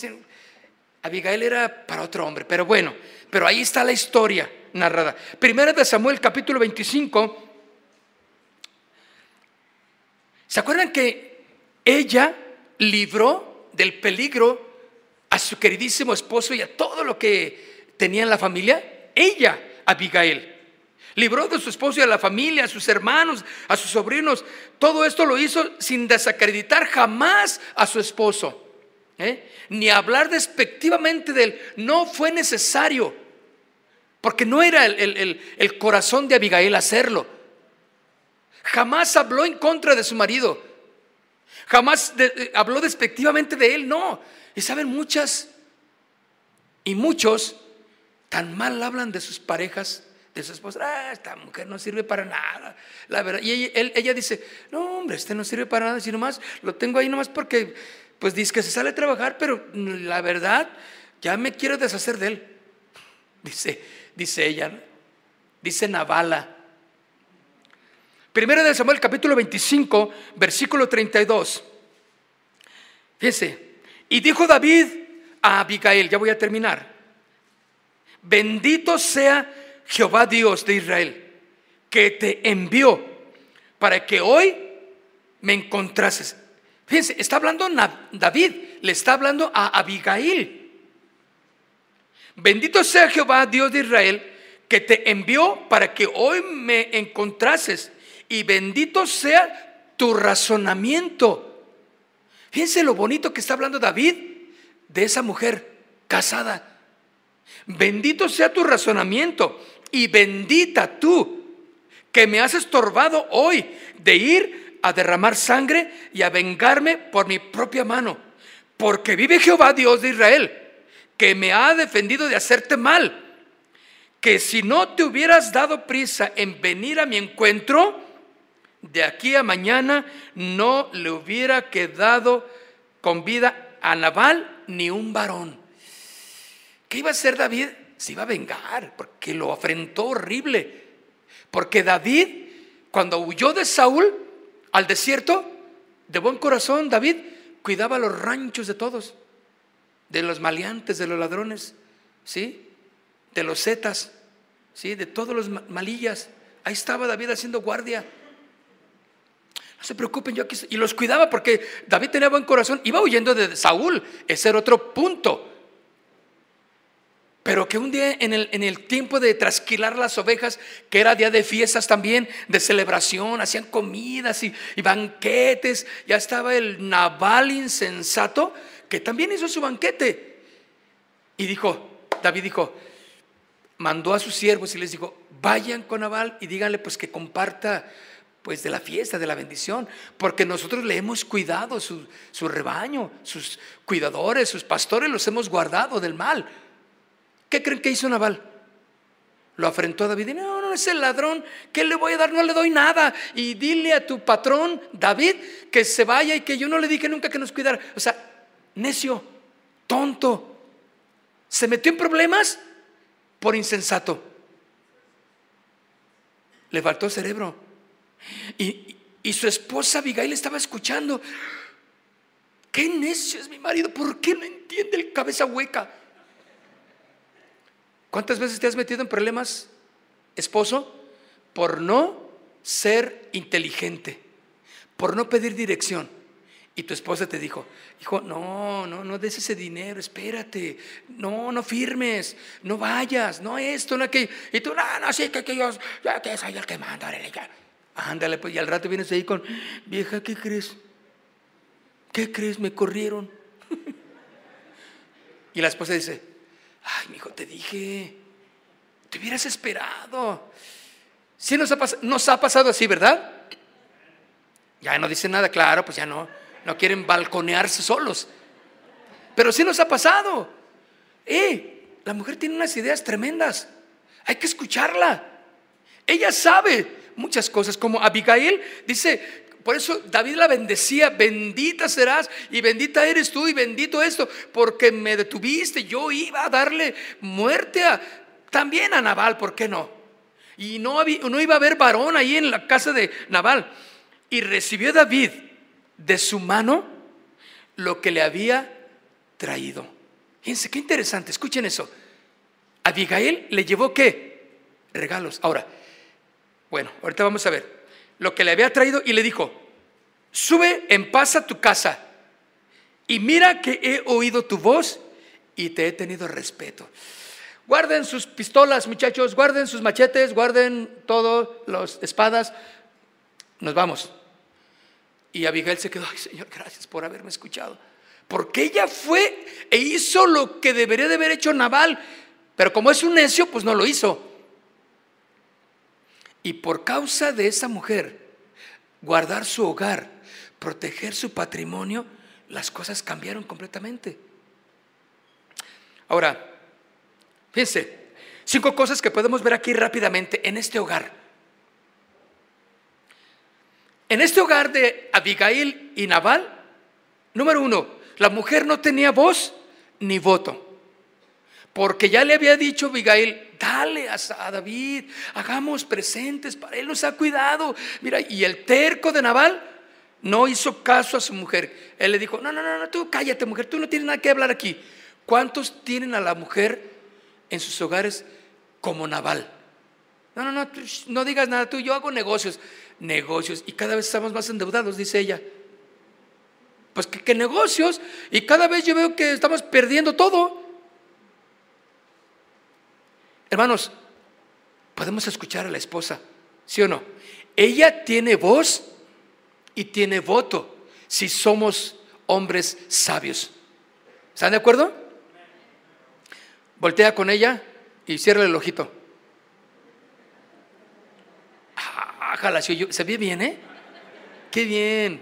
Abigail era para otro hombre, pero bueno, pero ahí está la historia narrada. Primera de Samuel capítulo 25 ¿Se acuerdan que ella libró del peligro a su queridísimo esposo y a todo lo que tenía en la familia? Ella, Abigail. Libró de su esposo y a la familia, a sus hermanos, a sus sobrinos. Todo esto lo hizo sin desacreditar jamás a su esposo. ¿Eh? Ni hablar despectivamente de él. No fue necesario. Porque no era el corazón de Abigail hacerlo. Jamás habló en contra de su marido. Jamás habló despectivamente de él. No. Y saben, muchas y muchos tan mal hablan de sus parejas, de su esposa. Ah, esta mujer no sirve para nada. La verdad. Y ella, dice, no, hombre, este no sirve para nada. Si nomás lo tengo ahí nomás porque, pues dice que se sale a trabajar, pero la verdad, ya me quiero deshacer de él. Dice, dice ella, dice Navala. Primero de Samuel capítulo 25, versículo 32. Fíjense, y dijo David a Abigail, ya voy a terminar, bendito sea Jehová Dios de Israel, que te envió para que hoy me encontrases. Fíjense, está hablando David, le está hablando a Abigail. Bendito sea Jehová Dios de Israel, que te envió para que hoy me encontrases y bendito sea tu razonamiento. Fíjense lo bonito que está hablando David de esa mujer casada. Bendito sea tu razonamiento y bendita tú que me has estorbado hoy de ir a derramar sangre y a vengarme por mi propia mano. Porque vive Jehová Dios de Israel, que me ha defendido de hacerte mal. Que si no te hubieras dado prisa en venir a mi encuentro, de aquí a mañana no le hubiera quedado con vida a Nabal ni un varón. ¿Qué iba a hacer David? Se iba a vengar porque lo afrentó horrible. Porque David, cuando huyó de Saúl al desierto, de buen corazón, David cuidaba los ranchos de todos, de los maleantes, de los ladrones, ¿sí? De los zetas, ¿sí? De todos los malillas. Ahí estaba David haciendo guardia. No se preocupen, yo aquí. Y los cuidaba porque David tenía buen corazón. Iba huyendo de Saúl. Ese era otro punto. Pero que un día en el, en el, tiempo de trasquilar las ovejas, que era día de fiestas también, de celebración, hacían comidas y, banquetes, ya estaba el naval insensato que también hizo su banquete. Y dijo, David dijo, mandó a sus siervos y les dijo, vayan con Nabal y díganle pues que comparta pues de la fiesta, de la bendición, porque nosotros le hemos cuidado su, rebaño, sus cuidadores, sus pastores los hemos guardado del mal. ¿Qué creen que hizo Nabal? Lo afrentó a David y no, no es el ladrón, ¿qué le voy a dar? No le doy nada. Y dile a tu patrón, David, que se vaya y que yo no le dije nunca que nos cuidara. O sea, necio, tonto. Se metió en problemas por insensato. Le faltó cerebro. Y, su esposa Abigail estaba escuchando. Qué necio es mi marido, ¿por qué no entiende el cabeza hueca? ¿Cuántas veces te has metido en problemas, esposo? Por no ser inteligente, por no pedir dirección Y tu esposa te dijo, hijo, no, no, no des ese dinero, espérate, no, no firmes, no vayas, no esto, no aquello. Y tú, no, no, sí, que, que yo, ya que soy el que manda, ya. Ándale, pues, y al rato vienes ahí con, vieja, ¿qué crees? ¿Qué crees? Me corrieron. y la esposa dice, ay, mi hijo, te dije, te hubieras esperado. Sí nos ha, nos ha pasado así, ¿verdad? Ya no dice nada, claro, pues ya no, no quieren balconearse solos. Pero sí nos ha pasado. Eh, la mujer tiene unas ideas tremendas. Hay que escucharla. Ella sabe muchas cosas, como Abigail dice, por eso David la bendecía, bendita serás y bendita eres tú y bendito esto, porque me detuviste, yo iba a darle muerte también a Nabal, ¿por qué no? Y no, no iba a haber varón ahí en la casa de Nabal. Y recibió David de su mano lo que le había traído. Fíjense, qué interesante, escuchen eso. Abigail le llevó qué? Regalos. Ahora, bueno, ahorita vamos a ver. Lo que le había traído y le dijo, sube en paz a tu casa y mira que he oído tu voz y te he tenido respeto. Guarden sus pistolas, muchachos, guarden sus machetes, guarden todas las espadas. Nos vamos. Y Abigail se quedó, ay Señor, gracias por haberme escuchado. Porque ella fue e hizo lo que debería de haber hecho Naval, pero como es un necio, pues no lo hizo. Y por causa de esa mujer, guardar su hogar, proteger su patrimonio, las cosas cambiaron completamente. Ahora, Fíjense, cinco cosas que podemos ver aquí rápidamente en este hogar. En este hogar de Abigail y Nabal, número uno, la mujer no tenía voz ni voto. Porque ya le había dicho Abigail, dale a, David, hagamos presentes para él, nos ha cuidado. Mira, y el terco de Nabal no hizo caso a su mujer. Él le dijo, no, no, no, no, tú cállate mujer, tú no tienes nada que hablar aquí. ¿Cuántos tienen a la mujer en sus hogares como naval. No, no, no, no digas nada tú, yo hago negocios, negocios, y cada vez estamos más endeudados, dice ella. Pues que, negocios, y cada vez yo veo que estamos perdiendo todo. Hermanos, podemos escuchar a la esposa, ¿sí o no? Ella tiene voz y tiene voto si somos hombres sabios. ¿Están de acuerdo? Voltea con ella y cierra el ojito. Ájala, se ve bien, ¿eh? Qué bien.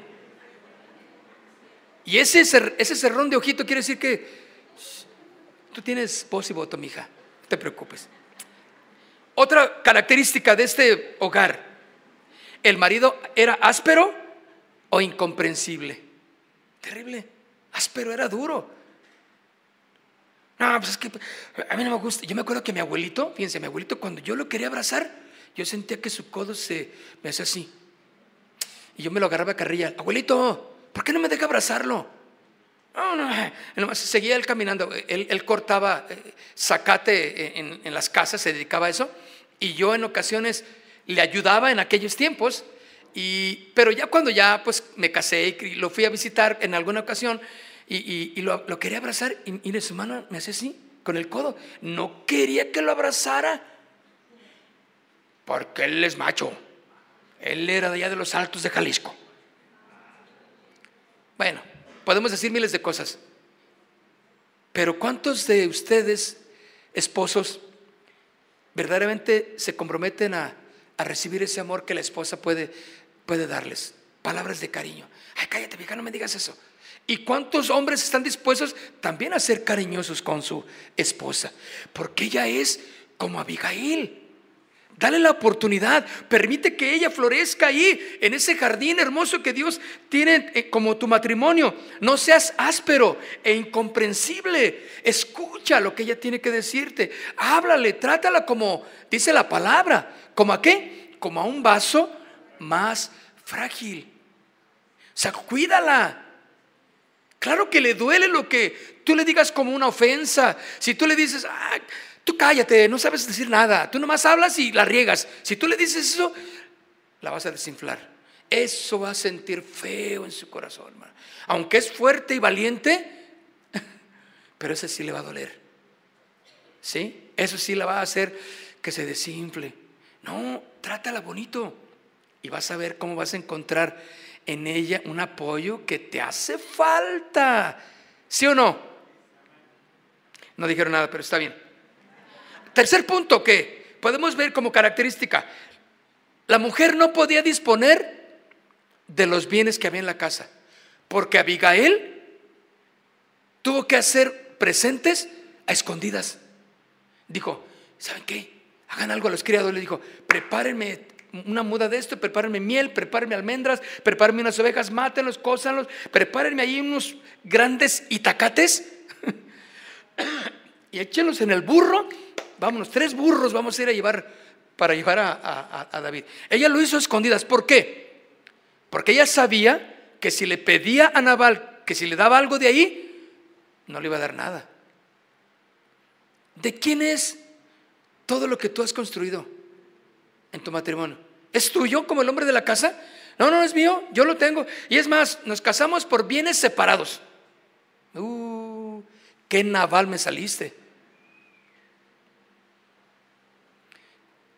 Y ese, ese cerrón de ojito quiere decir que tú tienes voz y voto, mija. No te preocupes. Otra característica de este hogar, el marido era áspero o incomprensible. Terrible. Áspero era duro. No, pues es que a mí no me gusta. Yo me acuerdo que mi abuelito, fíjense, mi abuelito, cuando yo lo quería abrazar, yo sentía que su codo se me hacía así. Y yo me lo agarraba a carrilla. Abuelito, ¿por qué no me deja abrazarlo? No, seguía él caminando. Él, cortaba eh, zacate en, en, las casas, se dedicaba a eso. Y yo en ocasiones le ayudaba en aquellos tiempos. Y, pero ya cuando ya pues me casé y lo fui a visitar en alguna ocasión, y, lo, quería abrazar y, su mano me hace así, con el codo. No quería que lo abrazara, porque él es macho. Él era de allá de los altos de Jalisco. Bueno, podemos decir miles de cosas. Pero ¿cuántos de ustedes, esposos, verdaderamente se comprometen a, recibir ese amor que la esposa puede, puede darles? Palabras de cariño. Ay, cállate, vieja, no me digas eso. ¿Y cuántos hombres están dispuestos también a ser cariñosos con su esposa? Porque ella es como Abigail. Dale la oportunidad, permite que ella florezca ahí, en ese jardín hermoso que Dios tiene eh, como tu matrimonio. No seas áspero e incomprensible. Escucha lo que ella tiene que decirte. Háblale, trátala como dice la palabra. ¿Como a qué? Como a un vaso más frágil. O sea, cuídala. Claro que le duele lo que tú le digas como una ofensa. Si tú le dices, ah, tú cállate, no sabes decir nada, tú nomás hablas y la riegas. Si tú le dices eso, la vas a desinflar. eso va a sentir feo en su corazón, hermano. Aunque es fuerte y valiente, pero eso sí le va a doler. ¿Sí? Eso sí la va a hacer que se desinfle. No, trátala bonito y vas a ver cómo vas a encontrar en ella un apoyo que te hace falta. ¿Sí o no? No dijeron nada, pero está bien. Tercer punto que podemos ver como característica. La mujer no podía disponer de los bienes que había en la casa, porque Abigail tuvo que hacer presentes a escondidas. Dijo, ¿saben qué? Hagan algo a los criados. Le dijo, prepárenme una muda de esto, prepárenme miel, prepárenme almendras, prepárenme unas ovejas, mátenlos, cósanlos, prepárenme ahí unos grandes itacates y échenlos en el burro. Vámonos, tres burros vamos a ir a llevar para llevar a, David. Ella lo hizo a escondidas. ¿Por qué? Porque ella sabía que si le pedía a Nabal que si le daba algo de ahí, no le iba a dar nada. ¿De quién es todo lo que tú has construido en tu matrimonio? ¿Es tuyo como el hombre de la casa? No, no es mío, yo lo tengo. Y es más, nos casamos por bienes separados. Uh, qué naval me saliste.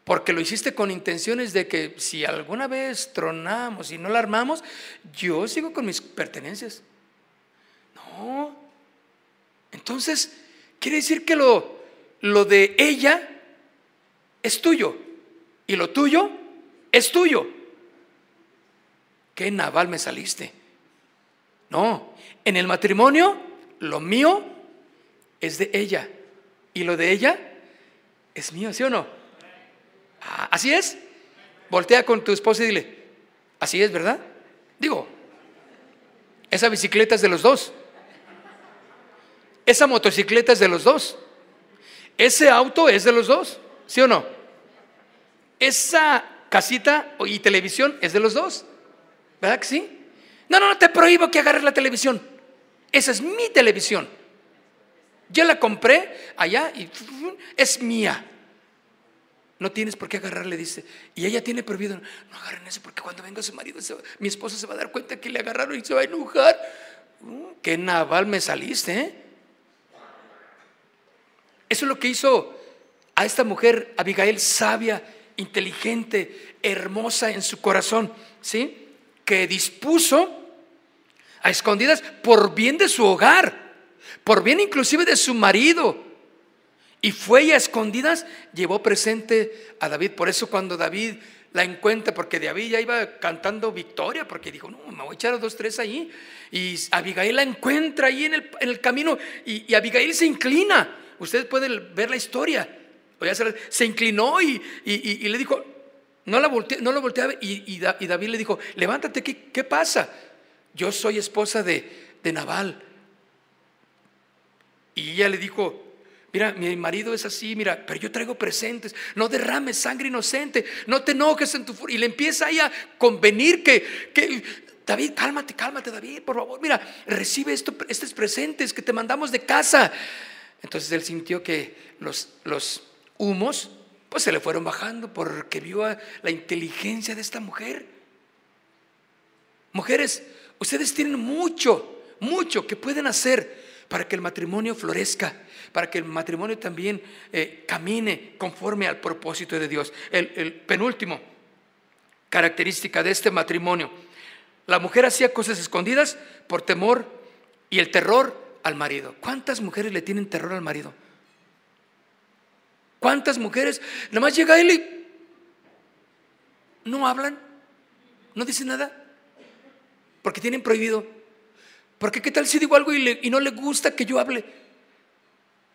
Porque lo hiciste con intenciones de que si alguna vez tronamos y no la armamos, yo sigo con mis pertenencias. No. Entonces, quiere decir que lo, lo de ella es tuyo y lo tuyo es tuyo. ¿Qué naval me saliste? No, en el matrimonio lo mío es de ella y lo de ella es mío, ¿sí o no? Ah, ¿Así es? Voltea con tu esposa y dile, así es, ¿verdad? Digo, esa bicicleta es de los dos. Esa motocicleta es de los dos. Ese auto es de los dos, ¿sí o no? Esa casita y televisión es de los dos, ¿verdad que sí? No, no, no te prohíbo que agarres la televisión. Esa es mi televisión. Yo la compré allá y es mía. No tienes por qué agarrarle, dice. Y ella tiene prohibido, no agarren eso porque cuando venga su marido, mi esposa se va a dar cuenta que le agarraron y se va a enojar. Uh, qué naval me saliste, ¿eh? Eso es lo que hizo a esta mujer, Abigail, sabia, inteligente, hermosa en su corazón, ¿sí? Que dispuso a escondidas por bien de su hogar, por bien inclusive de su marido. Y fue a escondidas, llevó presente a David. Por eso cuando David la encuentra, porque David ya iba cantando victoria, porque dijo, no, me voy a echar a dos, tres ahí. Y Abigail la encuentra ahí en el, camino y, y Abigail se inclina Ustedes pueden ver la historia. Se inclinó y, le dijo, no, la no lo volteaba y, David le dijo, levántate, ¿qué, pasa? Yo soy esposa de, de Nabal. Y ella le dijo, Mira, mi marido es así, mira, pero yo traigo presentes. No derrames sangre inocente, no te enojes en tu Y le empieza ahí a convenir que, que, David, cálmate, cálmate, David, por favor. Mira, recibe esto, estos presentes que te mandamos de casa. Entonces él sintió que los, los humos pues se le fueron bajando porque vio la inteligencia de esta mujer. Mujeres, ustedes tienen mucho, mucho que pueden hacer para que el matrimonio florezca, para que el matrimonio también eh, camine conforme al propósito de Dios. El, penúltimo característica de este matrimonio, la mujer hacía cosas escondidas por temor y el terror al marido. ¿Cuántas mujeres le tienen terror al marido? ¿Cuántas mujeres? Nada más llega él y no hablan, no dicen nada, porque tienen prohibido. Porque qué tal si digo algo y, no le gusta que yo hable.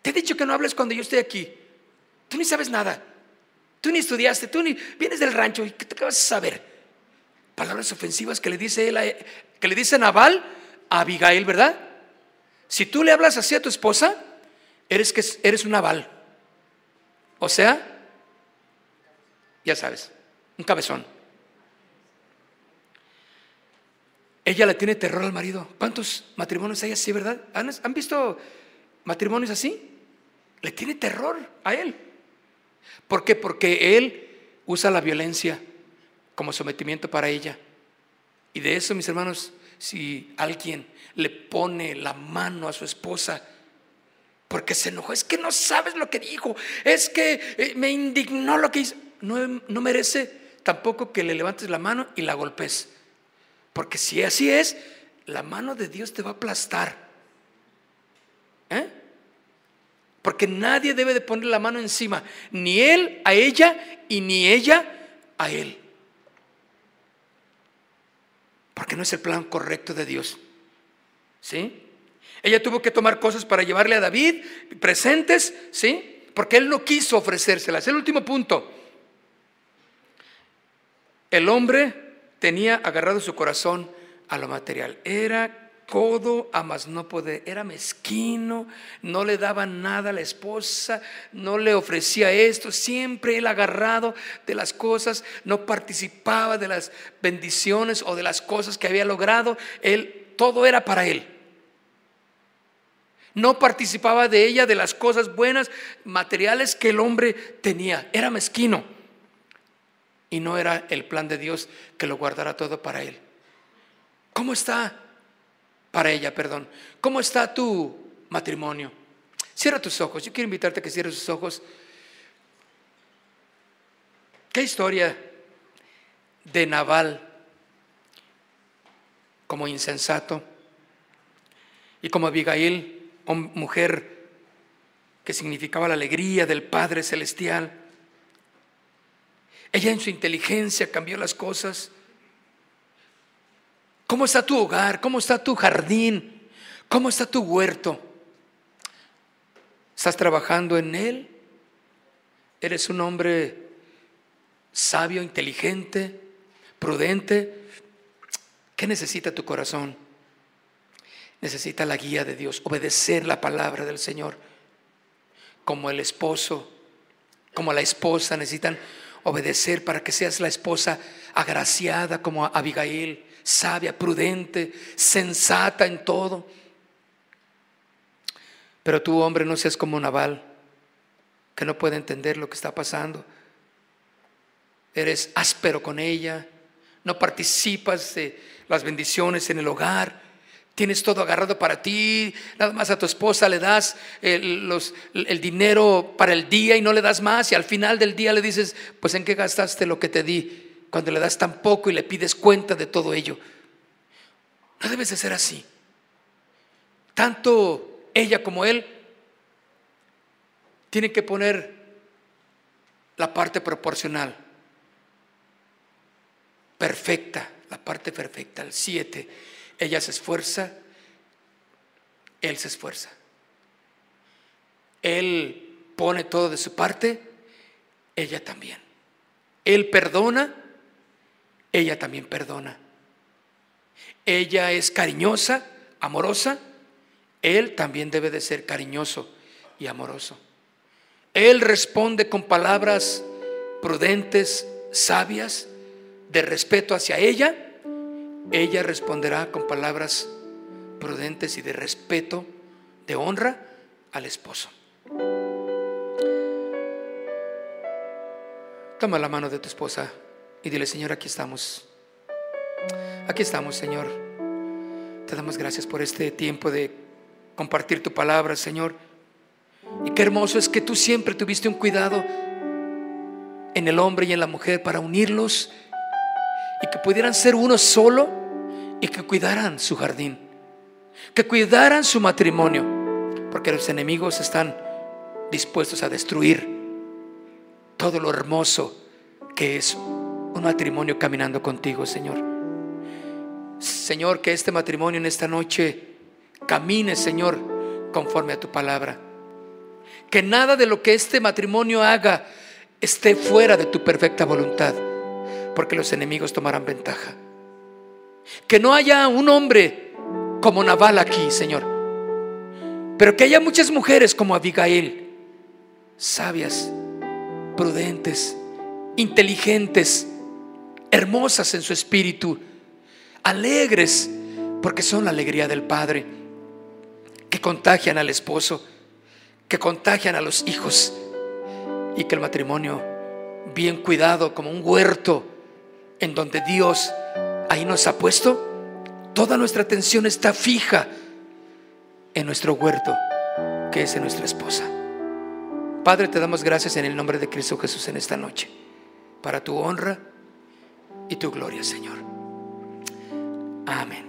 Te he dicho que no hables cuando yo estoy aquí. Tú ni sabes nada. Tú ni estudiaste, tú ni vienes del rancho y qué vas a saber. Palabras ofensivas que le dice él, que le dice Naval a Abigail, ¿verdad? Si tú le hablas así a tu esposa, eres, que, eres un aval. O sea, ya sabes, un cabezón. Ella le tiene terror al marido. ¿Cuántos matrimonios hay así, verdad? ¿Han, ¿Han, visto matrimonios así? Le tiene terror a él. ¿Por qué? Porque él usa la violencia como sometimiento para ella. Y de eso, mis hermanos, si alguien le pone la mano a su esposa, porque se enojó, es que no sabes lo que dijo, es que eh, me indignó lo que hizo, no, no merece tampoco que le levantes la mano y la golpes. Porque si así es, la mano de Dios te va a aplastar. ¿Eh? Porque nadie debe de poner la mano encima, ni él a ella y ni ella a él. Porque no es el plan correcto de Dios. ¿Sí? Ella tuvo que tomar cosas para llevarle a David, presentes, ¿sí? Porque él no quiso ofrecérselas. El último punto. El hombre tenía agarrado su corazón a lo material. Era codo a más no poder. Era mezquino, no le daba nada a la esposa, no le ofrecía esto, siempre él agarrado de las cosas, no participaba de las bendiciones o de las cosas que había logrado, él todo era para él. No participaba de ella, de las cosas buenas, materiales que el hombre tenía. Era mezquino. Y no era el plan de Dios que lo guardara todo para él. ¿Cómo está para ella, perdón. ¿Cómo está tu matrimonio? Cierra tus ojos. Yo quiero invitarte a que cierres tus ojos. ¿Qué historia de Naval como insensato y como Abigail, mujer que significaba la alegría del Padre Celestial? Ella en su inteligencia cambió las cosas ¿Cómo está tu hogar? ¿Cómo está tu jardín? ¿Cómo está tu huerto? ¿Estás trabajando en él? ¿Eres un hombre sabio, inteligente, prudente? ¿Qué necesita tu corazón? Necesita la guía de Dios, obedecer la palabra del Señor. Como el esposo, como la esposa necesitan obedecer para que seas la esposa agraciada como Abigail, sabia, prudente, sensata en todo. Pero tú, hombre, no seas como Naval, que no puede entender lo que está pasando. Eres áspero con ella, no participas de las bendiciones en el hogar, tienes todo agarrado para ti, nada más a tu esposa le das el, el, dinero para el día y no le das más y al final del día le dices, pues en qué gastaste lo que te di cuando le das tan poco y le pides cuenta de todo ello. No debes de ser así. Tanto ella como él tienen que poner la parte proporcional, perfecta, la parte perfecta, el 7. Ella se esfuerza, él se esfuerza. Él pone todo de su parte, ella también. Él perdona, ella también perdona. Ella es cariñosa, amorosa, él también debe de ser cariñoso y amoroso. Él responde con palabras prudentes, sabias, de respeto hacia ella. Ella responderá con palabras prudentes y de respeto, de honra al esposo. Toma la mano de tu esposa y dile, Señor, aquí estamos. Aquí estamos, Señor. Te damos gracias por este tiempo de compartir tu palabra, Señor. Y qué hermoso es que tú siempre tuviste un cuidado en el hombre y en la mujer para unirlos y que pudieran ser uno solo y que cuidaran su jardín, que cuidaran su matrimonio, porque los enemigos están dispuestos a destruir todo lo hermoso que es un matrimonio caminando contigo, Señor. Señor, que este matrimonio en esta noche camine, Señor, conforme a tu palabra. Que nada de lo que este matrimonio haga esté fuera de tu perfecta voluntad, porque los enemigos tomarán ventaja. Que no haya un hombre como Naval aquí, Señor, pero que haya muchas mujeres como Abigail, sabias, prudentes, inteligentes, hermosas en su espíritu, alegres, porque son la alegría del Padre, que contagian al esposo, que contagian a los hijos, y que el matrimonio, bien cuidado como un huerto, en donde Dios ahí nos ha puesto. Toda nuestra atención está fija en nuestro huerto, que es en nuestra esposa. Padre, te damos gracias en el nombre de Cristo Jesús en esta noche, para tu honra y tu gloria, Señor. Amén.